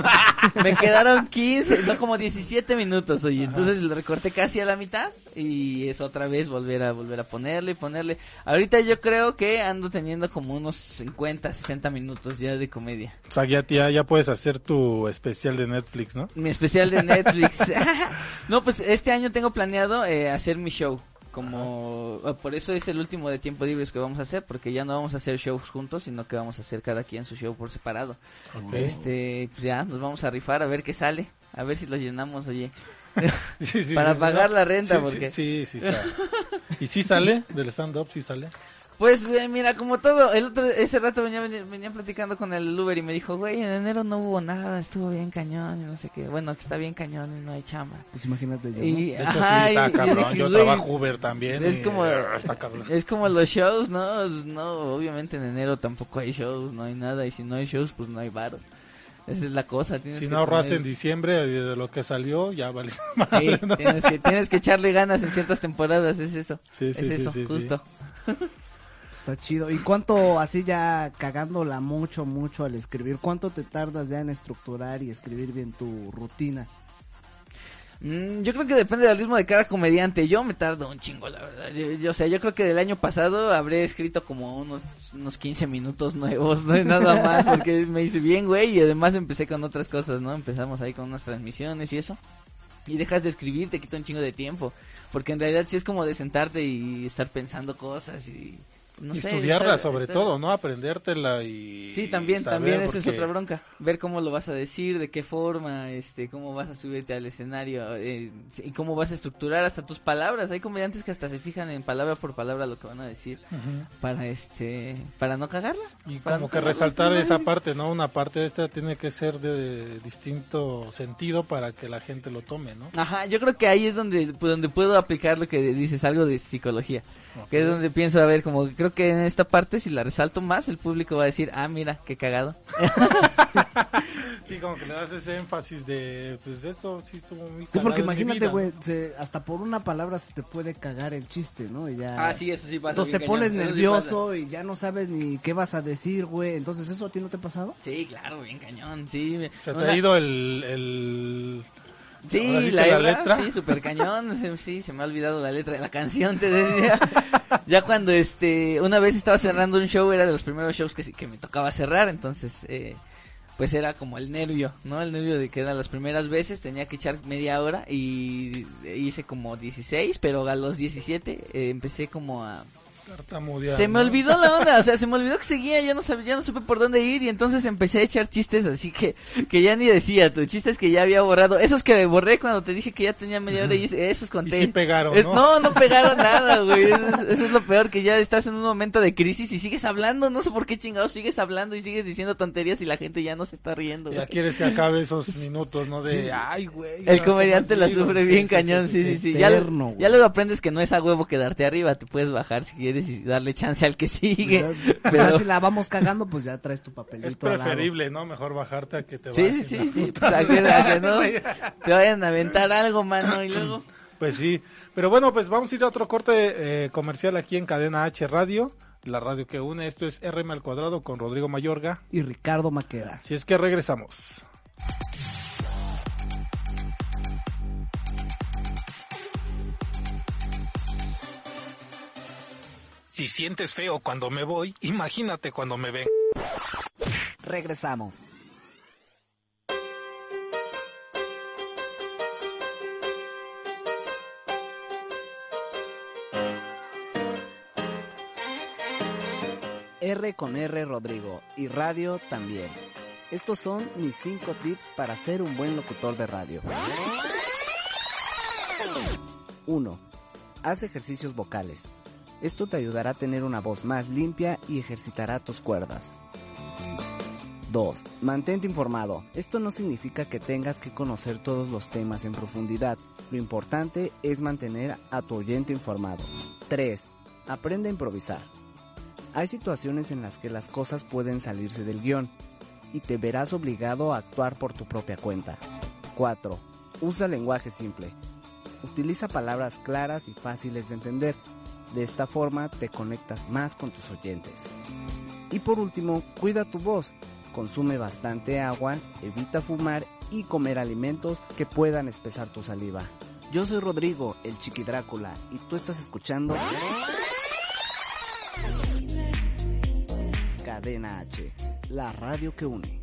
Speaker 3: me quedaron 15, no como 17 minutos, oye. Entonces lo recorté casi a la mitad y es otra vez volver a volver a ponerle, ponerle. Ahorita yo creo que ando teniendo como unos 50, 60 minutos ya de comedia.
Speaker 2: O sea, ya, ya, ya puedes hacer tu especial de Netflix, ¿no?
Speaker 3: Mi especial de Netflix. no, pues este año tengo planeado eh, hacer mi show. Como eh, por eso es el último de tiempo libres que vamos a hacer, porque ya no vamos a hacer shows juntos, sino que vamos a hacer cada quien su show por separado. Este, pues ya nos vamos a rifar a ver qué sale, a ver si lo llenamos, oye.
Speaker 2: Sí, sí,
Speaker 3: Para
Speaker 2: sí,
Speaker 3: pagar la renta,
Speaker 2: sí,
Speaker 3: porque-
Speaker 2: Sí, sí, está. ¿Y sí sale del stand-up? ¿Sí sale?
Speaker 3: Pues eh, mira, como todo, el otro, ese rato venía, venía, venía platicando con el Uber y me dijo, güey, en enero no hubo nada, estuvo bien cañón y no sé qué. Bueno, que está bien cañón y no hay chamba.
Speaker 1: Pues imagínate yo, ¿no?
Speaker 3: Y,
Speaker 2: De hecho,
Speaker 3: ajá,
Speaker 2: sí, está
Speaker 3: y
Speaker 2: cabrón.
Speaker 3: dije,
Speaker 2: Yo
Speaker 3: güey,
Speaker 2: trabajo Uber también.
Speaker 3: Es
Speaker 2: y,
Speaker 3: como,
Speaker 2: eh, está cabrón.
Speaker 3: es como los shows, ¿no? No, obviamente en enero tampoco hay shows, no hay nada. Y si no hay shows, pues no hay varo. Esa es la cosa. Tienes
Speaker 2: Si
Speaker 3: que
Speaker 2: no ahorraste en diciembre y de lo que salió, ya vale.
Speaker 3: Sí, tienes que, tienes que echarle ganas en ciertas temporadas, es eso.
Speaker 2: Sí, sí,
Speaker 3: es
Speaker 2: sí,
Speaker 3: eso,
Speaker 2: sí, sí.
Speaker 3: justo.
Speaker 1: Está chido. ¿Y cuánto, así ya cagándola mucho, mucho al escribir, cuánto te tardas ya en estructurar y escribir bien tu rutina?
Speaker 3: Mm, yo creo que depende del ritmo de cada comediante. Yo me tardo un chingo, la verdad. Yo, yo- o sea, yo creo que del año pasado habré escrito como unos, unos 15 minutos nuevos, no nada más, porque me hice bien, güey, y además empecé con otras cosas, ¿no? Empezamos ahí con unas transmisiones y eso. Y dejas de escribir, te quita un chingo de tiempo. Porque en realidad sí es como de sentarte y estar pensando cosas y... No
Speaker 2: Y
Speaker 3: sé,
Speaker 2: estudiarla sobre
Speaker 3: estar-
Speaker 2: todo, ¿no? Aprendértela y...
Speaker 3: Sí, también,
Speaker 2: saber,
Speaker 3: también esa es otra bronca. Ver cómo lo vas a decir, de qué forma, este, cómo vas a subirte al escenario eh, y cómo vas a estructurar hasta tus palabras. Hay comediantes que hasta se fijan en palabra por palabra lo que van a decir para este, para no cagarla.
Speaker 2: Y
Speaker 3: Para
Speaker 2: como
Speaker 3: no
Speaker 2: que resaltar esa parte, ¿no? Una parte de esta tiene que ser de distinto sentido para que la gente lo tome, ¿no?
Speaker 3: Ajá, yo creo que ahí es donde, pues, donde puedo aplicar lo que dices, algo de psicología. Que es donde pienso, a ver, como que creo que en esta parte, si la resalto más, el público va a decir, ah, mira, qué cagado.
Speaker 2: Sí, como que le das ese énfasis de, pues esto sí estuvo muy
Speaker 1: Sí, porque imagínate, güey, hasta por una palabra se te puede cagar el chiste, ¿no? Y ya...
Speaker 3: Ah, sí, eso sí pasa.
Speaker 1: Entonces te pones
Speaker 3: cañón, eso sí
Speaker 1: nervioso y ya no sabes ni qué vas a decir, güey. Entonces, ¿eso a ti no te ha pasado?
Speaker 3: Sí, claro, bien cañón, sí.
Speaker 2: Se te
Speaker 3: Una-
Speaker 2: ha ido el, el,
Speaker 3: Sí, la
Speaker 2: la letra.
Speaker 3: sí, super cañón, sí, se me ha olvidado la letra de la canción, te decía. ya cuando, este, una vez estaba cerrando un show, era de los primeros shows que, que me tocaba cerrar, entonces, eh, pues era como el nervio, ¿no? El nervio de que eran las primeras veces, tenía que echar media hora y hice como 16, pero a los 17 eh, empecé como a...
Speaker 2: Tartamudear,
Speaker 3: Se me
Speaker 2: ¿no?
Speaker 3: olvidó la onda, o sea, se me olvidó que seguía, ya no sabía, ya no supe por dónde ir y entonces empecé a echar chistes así que que ya ni decía, tu chistes que ya había borrado, esos que borré cuando te dije que ya tenía media hora y esos conté.
Speaker 2: sí pegaron,
Speaker 3: Es-
Speaker 2: ¿no?
Speaker 3: no, no pegaron nada, güey. Eso, es- eso es lo peor que ya estás en un momento de crisis y sigues hablando, no sé por qué chingados sigues hablando y sigues diciendo tonterías y la gente ya no se está riendo.
Speaker 2: Ya
Speaker 3: güey.
Speaker 2: quieres que acabe esos minutos, ¿no? De,
Speaker 3: Sí.
Speaker 2: ay, güey.
Speaker 3: El
Speaker 2: ya,
Speaker 3: comediante la sufre
Speaker 2: Sí,
Speaker 3: bien
Speaker 2: sí,
Speaker 3: cañón, sí, sí, sí. Ya,
Speaker 1: Eterno,
Speaker 3: ya luego aprendes que no es a huevo quedarte arriba, te puedes bajar si quieres y darle chance al que sigue. Pero...
Speaker 1: si la vamos cagando, pues ya traes tu papelito.
Speaker 2: Es
Speaker 1: al lado.
Speaker 2: preferible, ¿no? Mejor bajarte a que te
Speaker 3: Sí, sí,
Speaker 2: bajes,
Speaker 3: sí,
Speaker 2: ¿no?
Speaker 3: sí, pues a que, a que no te vayan a aventar algo, mano, y luego...
Speaker 2: Pues sí. Pero bueno, pues vamos a ir a otro corte eh, comercial aquí en Cadena H Radio. La radio que une. Esto es RM al cuadrado con Rodrigo Mayorga.
Speaker 1: Y Ricardo Maqueda.
Speaker 2: Si es que regresamos. Si sientes feo cuando me voy, imagínate cuando me ven.
Speaker 1: Regresamos. R con R Rodrigo y radio también. Estos son mis 5 tips para ser un buen locutor de radio. 1. Haz ejercicios vocales. Esto te ayudará a tener una voz más limpia y ejercitará tus cuerdas. 2. Mantente informado. Esto no significa que tengas que conocer todos los temas en profundidad. Lo importante es mantener a tu oyente informado. 3. Aprende a improvisar. Hay situaciones en las que las cosas pueden salirse del guion y te verás obligado a actuar por tu propia cuenta. 4. Usa lenguaje simple. Utiliza palabras claras y fáciles de entender. De esta forma te conectas más con tus oyentes. Y por último, cuida tu voz. Consume bastante agua, evita fumar y comer alimentos que puedan espesar tu saliva. Yo soy Rodrigo, el Chiqui Drácula, y tú estás escuchando Cadena H, la radio que une.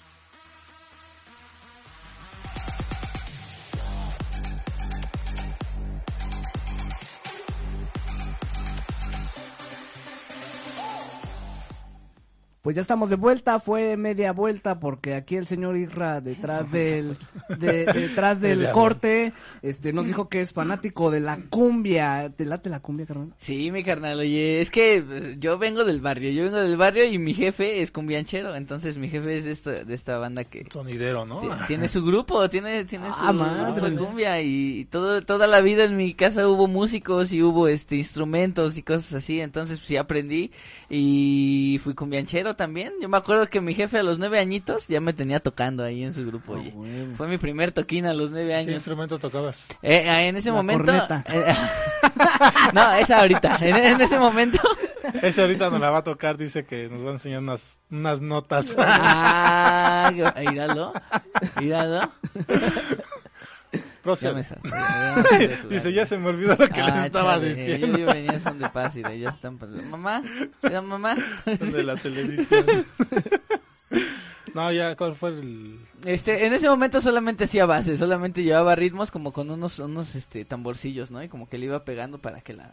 Speaker 1: Pues ya estamos de vuelta, fue media vuelta porque aquí el señor Irra detrás del de- detrás del corte este nos dijo que es fanático de la cumbia. ¿Te late la cumbia, carnal?
Speaker 3: Sí, mi carnal, oye, es que eh, yo vengo del barrio, yo vengo del barrio y mi jefe es cumbianchero, entonces mi jefe es de esta, de esta banda que
Speaker 2: Sonidero, ¿no?
Speaker 3: ti- tiene su grupo, tiene, tiene su
Speaker 1: Ah,
Speaker 3: grupo
Speaker 1: madres.
Speaker 3: de cumbia y, todo, toda la vida en mi casa hubo músicos y hubo este instrumentos y cosas así, entonces sí aprendí y fui cumbianchero también. Yo me acuerdo que mi jefe a los nueve añitos ya me tenía tocando ahí en su grupo, oye. Fue mi primer toquín a los nueve
Speaker 2: ¿Qué
Speaker 3: años.
Speaker 2: instrumento tocabas?
Speaker 3: Eh, en ese
Speaker 1: La
Speaker 3: momento. eh, no, esa ahorita. En, en ese momento.
Speaker 2: Ese ahorita nos la va a tocar, dice que nos va a enseñar unas, unas notas.
Speaker 3: Ah, míralo. Míralo. Ya
Speaker 2: Procede.
Speaker 3: me ya me salió jugar.
Speaker 2: Dice, ya se me olvidó lo que
Speaker 3: Ah,
Speaker 2: les estaba
Speaker 3: chale,
Speaker 2: diciendo.
Speaker 3: Yo, yo venía son de paz y de ya están. Mamá, ¿Ya, mamá.
Speaker 2: de la televisión. no, ya, ¿cuál fue el...?
Speaker 3: Este, en ese momento solamente hacía base, solamente llevaba ritmos como con unos, unos, este, tamborcillos, ¿no? Y como que le iba pegando para que la,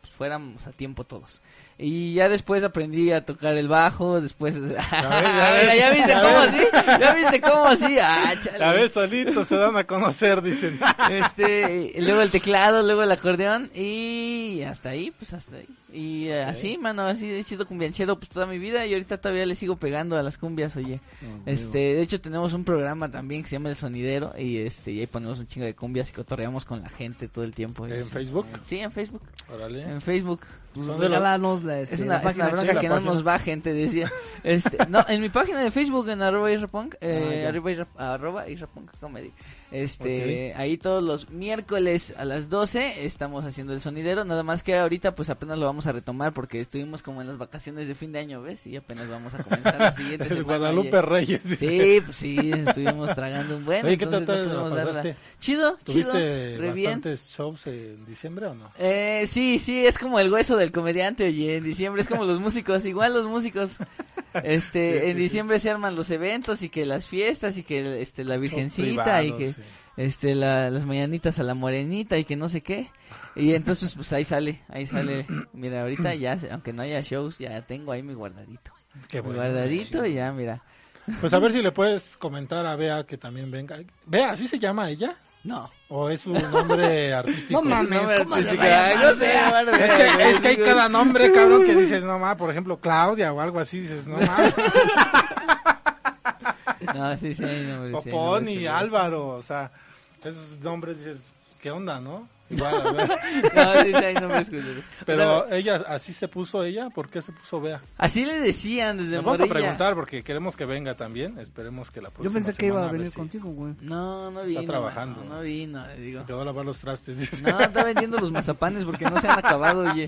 Speaker 3: pues, fuéramos a tiempo todos. Y ya después aprendí a tocar el bajo, después...
Speaker 2: ya ves,
Speaker 3: ¿Ya viste cómo así? ¿Ya viste cómo así? Ah.
Speaker 2: A ver, solitos se dan a conocer, dicen.
Speaker 3: Este, luego el teclado, luego el acordeón y hasta ahí, pues hasta ahí. Y eh, así, mano, así he sido cumbianchero pues toda mi vida y ahorita todavía le sigo pegando a las cumbias, oye. Este, de hecho tenemos un programa también que se llama El Sonidero y este, y ahí ponemos un chingo de cumbias y cotorreamos con la gente todo el tiempo.
Speaker 2: ¿En. Facebook?
Speaker 3: Sí, en Facebook.
Speaker 2: Órale.
Speaker 3: En
Speaker 2: ¿Y
Speaker 3: Facebook.
Speaker 1: Pues regálanos la, este,
Speaker 3: Es una,
Speaker 1: la
Speaker 3: es una
Speaker 1: página
Speaker 3: bronca
Speaker 1: chida.
Speaker 3: que no nos bajen, te decía. Este, no, en mi página de Facebook, en arroba irrapunk, eh,
Speaker 1: Ah,
Speaker 3: arroba, irra- arroba irrapunk comedy. Este, ahí todos los miércoles a las 12 estamos haciendo el sonidero, nada más que ahorita pues apenas lo vamos a retomar porque estuvimos como en las vacaciones de fin de año, ¿ves? Y apenas vamos a comenzar la siguiente
Speaker 2: El
Speaker 3: semana.
Speaker 2: Guadalupe. Reyes. dice.
Speaker 3: Sí, pues sí, estuvimos tragando un buen.
Speaker 2: Oye, ¿qué
Speaker 3: entonces
Speaker 2: tal
Speaker 3: no darla. Chido, chido,
Speaker 2: ¿Tuviste
Speaker 3: re bien.
Speaker 2: bastantes shows en diciembre o no?
Speaker 3: Eh, sí, sí, es como el hueso del comediante, oye, en diciembre es como los músicos, igual los músicos, este,
Speaker 2: Sí,
Speaker 3: en
Speaker 2: sí.
Speaker 3: diciembre se arman los eventos y que las fiestas y que, este, la virgencita y que, este, la- las mañanitas a la morenita y que no sé qué, y entonces pues ahí sale, ahí sale, mira, ahorita ya, aunque no haya shows, ya tengo ahí mi guardadito,
Speaker 2: Qué
Speaker 3: mi
Speaker 2: bueno.
Speaker 3: guardadito y ya, mira,
Speaker 2: Pues a ver si le puedes comentar a Bea que también venga. Bea, ¿así se llama ella?
Speaker 3: No.
Speaker 2: ¿O es un nombre artístico?
Speaker 1: No mames,
Speaker 3: Nombre
Speaker 1: ¿cómo se
Speaker 3: ay, no sé,
Speaker 2: Es que, es que hay cada nombre, cabrón, que dices, no mames, por ejemplo, Claudia o algo así, dices, no mames.
Speaker 3: No, sí, sí, hay nombres,
Speaker 2: O
Speaker 3: sí,
Speaker 2: Pony,
Speaker 3: que-
Speaker 2: Álvaro, o sea, esos nombres dices, ¿qué onda, no? Igual, a.
Speaker 3: No, sí, sí, nombres culeros.
Speaker 2: Pero ella, así se puso ella, ¿por qué se puso Bea?
Speaker 3: Así le decían desde
Speaker 2: Nos vamos a preguntar porque queremos que venga también, esperemos que la próxima
Speaker 1: Yo pensé que iba a venir
Speaker 2: ver si
Speaker 1: contigo, güey.
Speaker 3: No, no vino.
Speaker 2: trabajando.
Speaker 3: mano, No, vino, le digo.
Speaker 2: Se quedó a lavar los trastes, dice.
Speaker 3: No, está vendiendo los mazapanes porque no se han acabado, oye.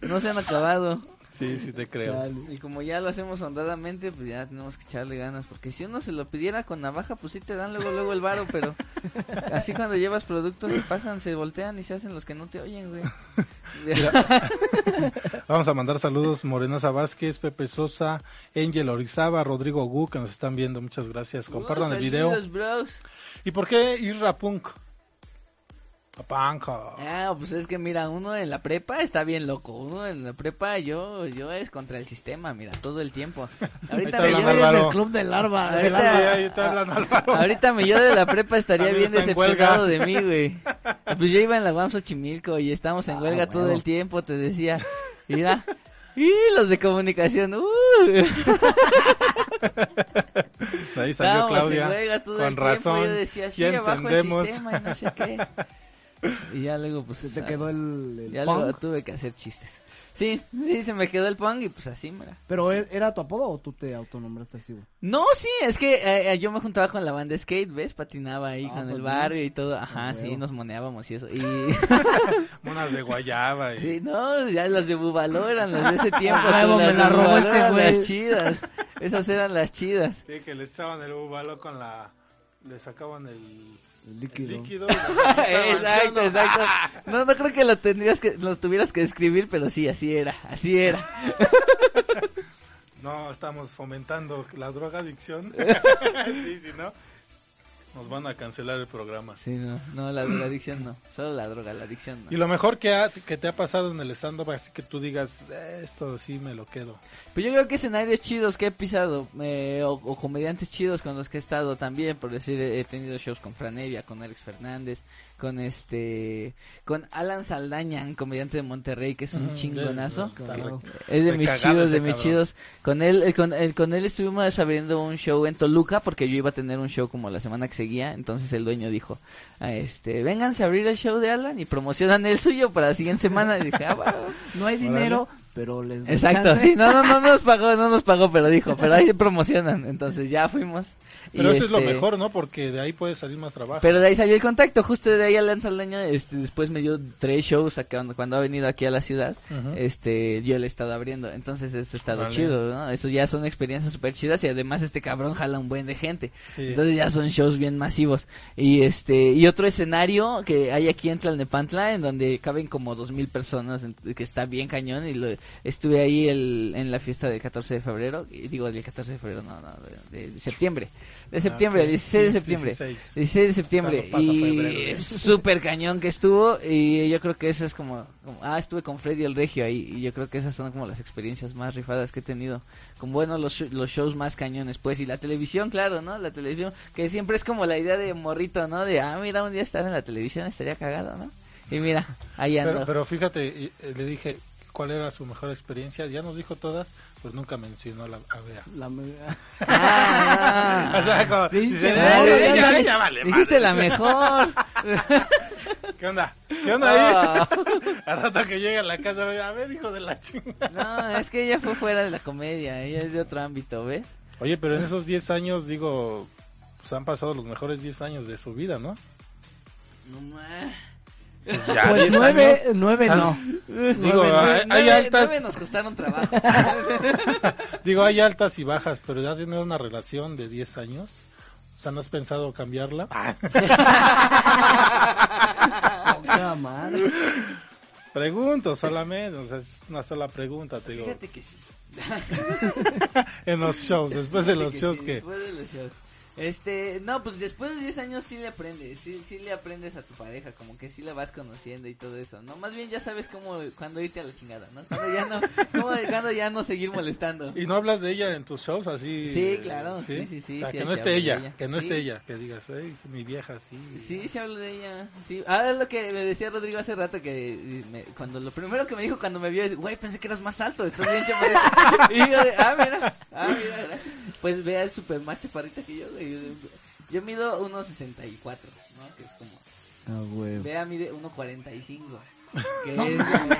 Speaker 3: No se han acabado.
Speaker 2: Sí, sí te creo.
Speaker 3: Chale. Y como ya lo hacemos honradamente, pues ya tenemos que echarle ganas. Porque si uno se lo pidiera con navaja, pues sí te dan luego, luego el varo. Pero así cuando llevas productos se pasan, se voltean y se hacen los que no te oyen, güey.
Speaker 2: Vamos a mandar saludos Morenaza Vázquez, Pepe Sosa, Angel Orizaba, Rodrigo Gu, que nos están viendo. Muchas gracias. Compartan
Speaker 3: Uh,
Speaker 2: el video.
Speaker 3: bros.
Speaker 2: ¿Y por qué Isra Punk? Punk.
Speaker 3: Ah, pues es que mira, uno en la prepa está bien loco. Uno en la prepa, yo, yo es contra el sistema, mira, todo el tiempo. Ahorita me yo,
Speaker 1: del club del larva.
Speaker 3: Ahorita-
Speaker 2: Sí,
Speaker 3: ahorita mi yo de la prepa estaría bien decepcionado de mí, güey. Pues yo iba en la UAM Xochimilco y estábamos en
Speaker 1: Ah,
Speaker 3: huelga todo
Speaker 1: huevo.
Speaker 3: el tiempo, te decía. Mira, y los de comunicación, uh,
Speaker 2: Ahí salió Claudia.
Speaker 3: huelga todo el
Speaker 2: Con
Speaker 3: tiempo.
Speaker 2: razón.
Speaker 3: Yo decía, sí,
Speaker 2: ya
Speaker 3: abajo
Speaker 2: entendemos.
Speaker 3: el sistema y no sé qué. Y ya luego, pues,
Speaker 1: Se te
Speaker 3: ah,
Speaker 1: quedó el, el
Speaker 3: ya
Speaker 1: punk.
Speaker 3: luego tuve que hacer chistes. Sí, sí, se me quedó el punk y pues así, mira.
Speaker 1: Pero ¿er- ¿era tu apodo o tú te autonombraste así, güey?
Speaker 3: No, sí, es que eh, eh, yo me juntaba con la banda skate, ¿ves? Patinaba ahí
Speaker 1: Ah,
Speaker 3: con el
Speaker 1: pues,
Speaker 3: barrio y todo. Ajá,
Speaker 1: Ah,
Speaker 3: sí, nos moneábamos y eso. Y
Speaker 2: Monas de guayaba. Y...
Speaker 3: sí, no, ya las de Bubaló eran las de ese tiempo.
Speaker 1: Ah, huevo, me
Speaker 3: las
Speaker 1: la robó
Speaker 3: Bubaló
Speaker 1: este güey.
Speaker 3: las chidas. Esas eran las chidas.
Speaker 2: Sí, que le echaban el bubalo con la... Le sacaban el,
Speaker 1: El
Speaker 2: el
Speaker 1: líquido.
Speaker 2: líquido.
Speaker 3: exacto, exacto. No, no creo que lo tendrías que lo tuvieras que escribir, pero sí, así era, así era.
Speaker 2: No, estamos fomentando la drogadicción. sí, sí, ¿no? Nos van a cancelar el programa.
Speaker 3: Sí, no, no, la drogadicción no, solo la droga, la adicción no.
Speaker 2: Y lo mejor que, ha- que te ha pasado en el stand-up, así que tú digas, "Eh, esto sí me lo quedo.
Speaker 3: Pues yo creo que escenarios chidos que he pisado, eh, o, o comediantes chidos con los que he estado también, por decir, he tenido shows con Franevia, con Alex Fernández, con este, con Alan Saldaña, un comediante de Monterrey que es un chingonazo. es de mis chidos, de mis chidos. Con él, eh, con, eh, con él estuvimos abriendo un show en Toluca porque yo iba a tener un show como la semana que seguía, entonces el dueño dijo, ah, este, vénganse a abrir el show de Alan y promocionan el suyo para la siguiente semana. Y dije, ah, va, va".
Speaker 1: No hay dinero, pero les
Speaker 3: Exacto, sí, no, no, no nos pagó, no nos pagó, pero dijo, pero ahí promocionan, entonces ya fuimos. y
Speaker 2: Pero eso es lo
Speaker 3: este,
Speaker 2: mejor, ¿no? Porque de ahí puede salir más trabajo.
Speaker 3: Pero de ahí salió el contacto, justo de ahí Alan Saldaña, este, después me dio tres shows a que- cuando, cuando ha venido aquí a la ciudad, este, yo le he estado abriendo, entonces eso ha estado chido, ¿no? Eso ya son experiencias súper chidas y además este cabrón jala un buen de gente,
Speaker 2: Sí.
Speaker 3: entonces ya son shows bien masivos. Y este, y otro escenario que hay aquí en Tlalnepantla, en donde caben como dos mil personas, que está bien cañón, y lo, estuve ahí el, en la fiesta del 14 de febrero, y digo del 14 de febrero, no, no, de, de septiembre, de septiembre,
Speaker 2: Ah, ok.
Speaker 3: 16 de septiembre.
Speaker 2: 16.
Speaker 3: 16 de septiembre y es súper cañón que estuvo y yo creo que eso es como, como- ah estuve con Freddy el Regio ahí y yo creo que esas son como las experiencias más rifadas que he tenido con bueno los, los shows más cañones pues y la televisión claro no la televisión que siempre es como la idea de morrito no de ah mira un día estar en la televisión estaría cagado no y mira ahí ando
Speaker 2: Pero, pero fíjate, y- eh, le dije cuál era su mejor experiencia. Ya nos dijo todas, pues nunca mencionó la, a Bea.
Speaker 1: La
Speaker 3: Ah,
Speaker 2: O sea, como,
Speaker 1: Pinche
Speaker 2: dice,
Speaker 1: madre,
Speaker 2: "Ella-
Speaker 1: ya
Speaker 2: ella vale
Speaker 3: dijiste
Speaker 2: madre".
Speaker 3: la mejor
Speaker 2: ¿Qué onda? ¿Qué onda ahí?
Speaker 3: Ah.
Speaker 2: Al rato que llega a la casa, a ver, hijo de la chingada.
Speaker 3: No, es que ella fue fuera de la comedia, ella es de otro ámbito, ¿ves?
Speaker 2: Oye, pero en esos 10 años, digo, pues han pasado los mejores 10 años de su vida, ¿no?
Speaker 3: No ma-
Speaker 2: Ya,
Speaker 1: Pues
Speaker 2: 10
Speaker 1: nueve,
Speaker 2: años.
Speaker 1: nueve
Speaker 2: Ah,
Speaker 1: no.
Speaker 2: Digo,
Speaker 1: Nueve,
Speaker 2: hay, hay
Speaker 3: Nueve-
Speaker 2: altas,
Speaker 3: nueve nos costaron trabajo.
Speaker 2: digo, hay altas y bajas, pero ya tenido una relación de 10 años. O sea, ¿no has pensado cambiarla?
Speaker 1: Poca madre.
Speaker 2: Pregunto solamente, o sea, es una sola pregunta, te digo.
Speaker 3: Fíjate que sí.
Speaker 2: En los shows, después de los
Speaker 3: que
Speaker 2: shows
Speaker 3: sí,
Speaker 2: que...
Speaker 3: Después de los shows. Este, no, pues después de 10 años sí le aprendes, sí, sí le aprendes a tu pareja, como que sí la vas conociendo y todo eso, ¿no? Más bien ya sabes cómo, cuando irte a la chingada, ¿no? Cuando ya no, cuando ya no seguir molestando.
Speaker 2: ¿Y no hablas de ella en tus shows así?
Speaker 3: Sí,
Speaker 2: eh,
Speaker 3: claro, sí, sí, sí,
Speaker 2: O sea,
Speaker 3: sí,
Speaker 2: que no
Speaker 3: sí
Speaker 2: esté ella,
Speaker 3: ella.
Speaker 2: que no
Speaker 3: Sí.
Speaker 2: esté ella, que digas, "Ey, mi vieja sí.
Speaker 3: Sí, se habla de ella. Sí. Ah, es lo que me decía Rodrigo hace rato que me- cuando lo primero que me dijo cuando me vio es, güey, pensé que eras más alto, estás bien chaparrito. y yo de, ah, mira, ah, mira, mira. Pues vea, es súper más chaparrita que yo, güey. Yo mido 1.64, ¿no? Que es como,
Speaker 1: Ah, güey.
Speaker 3: vea, mide 1.45. Que es como-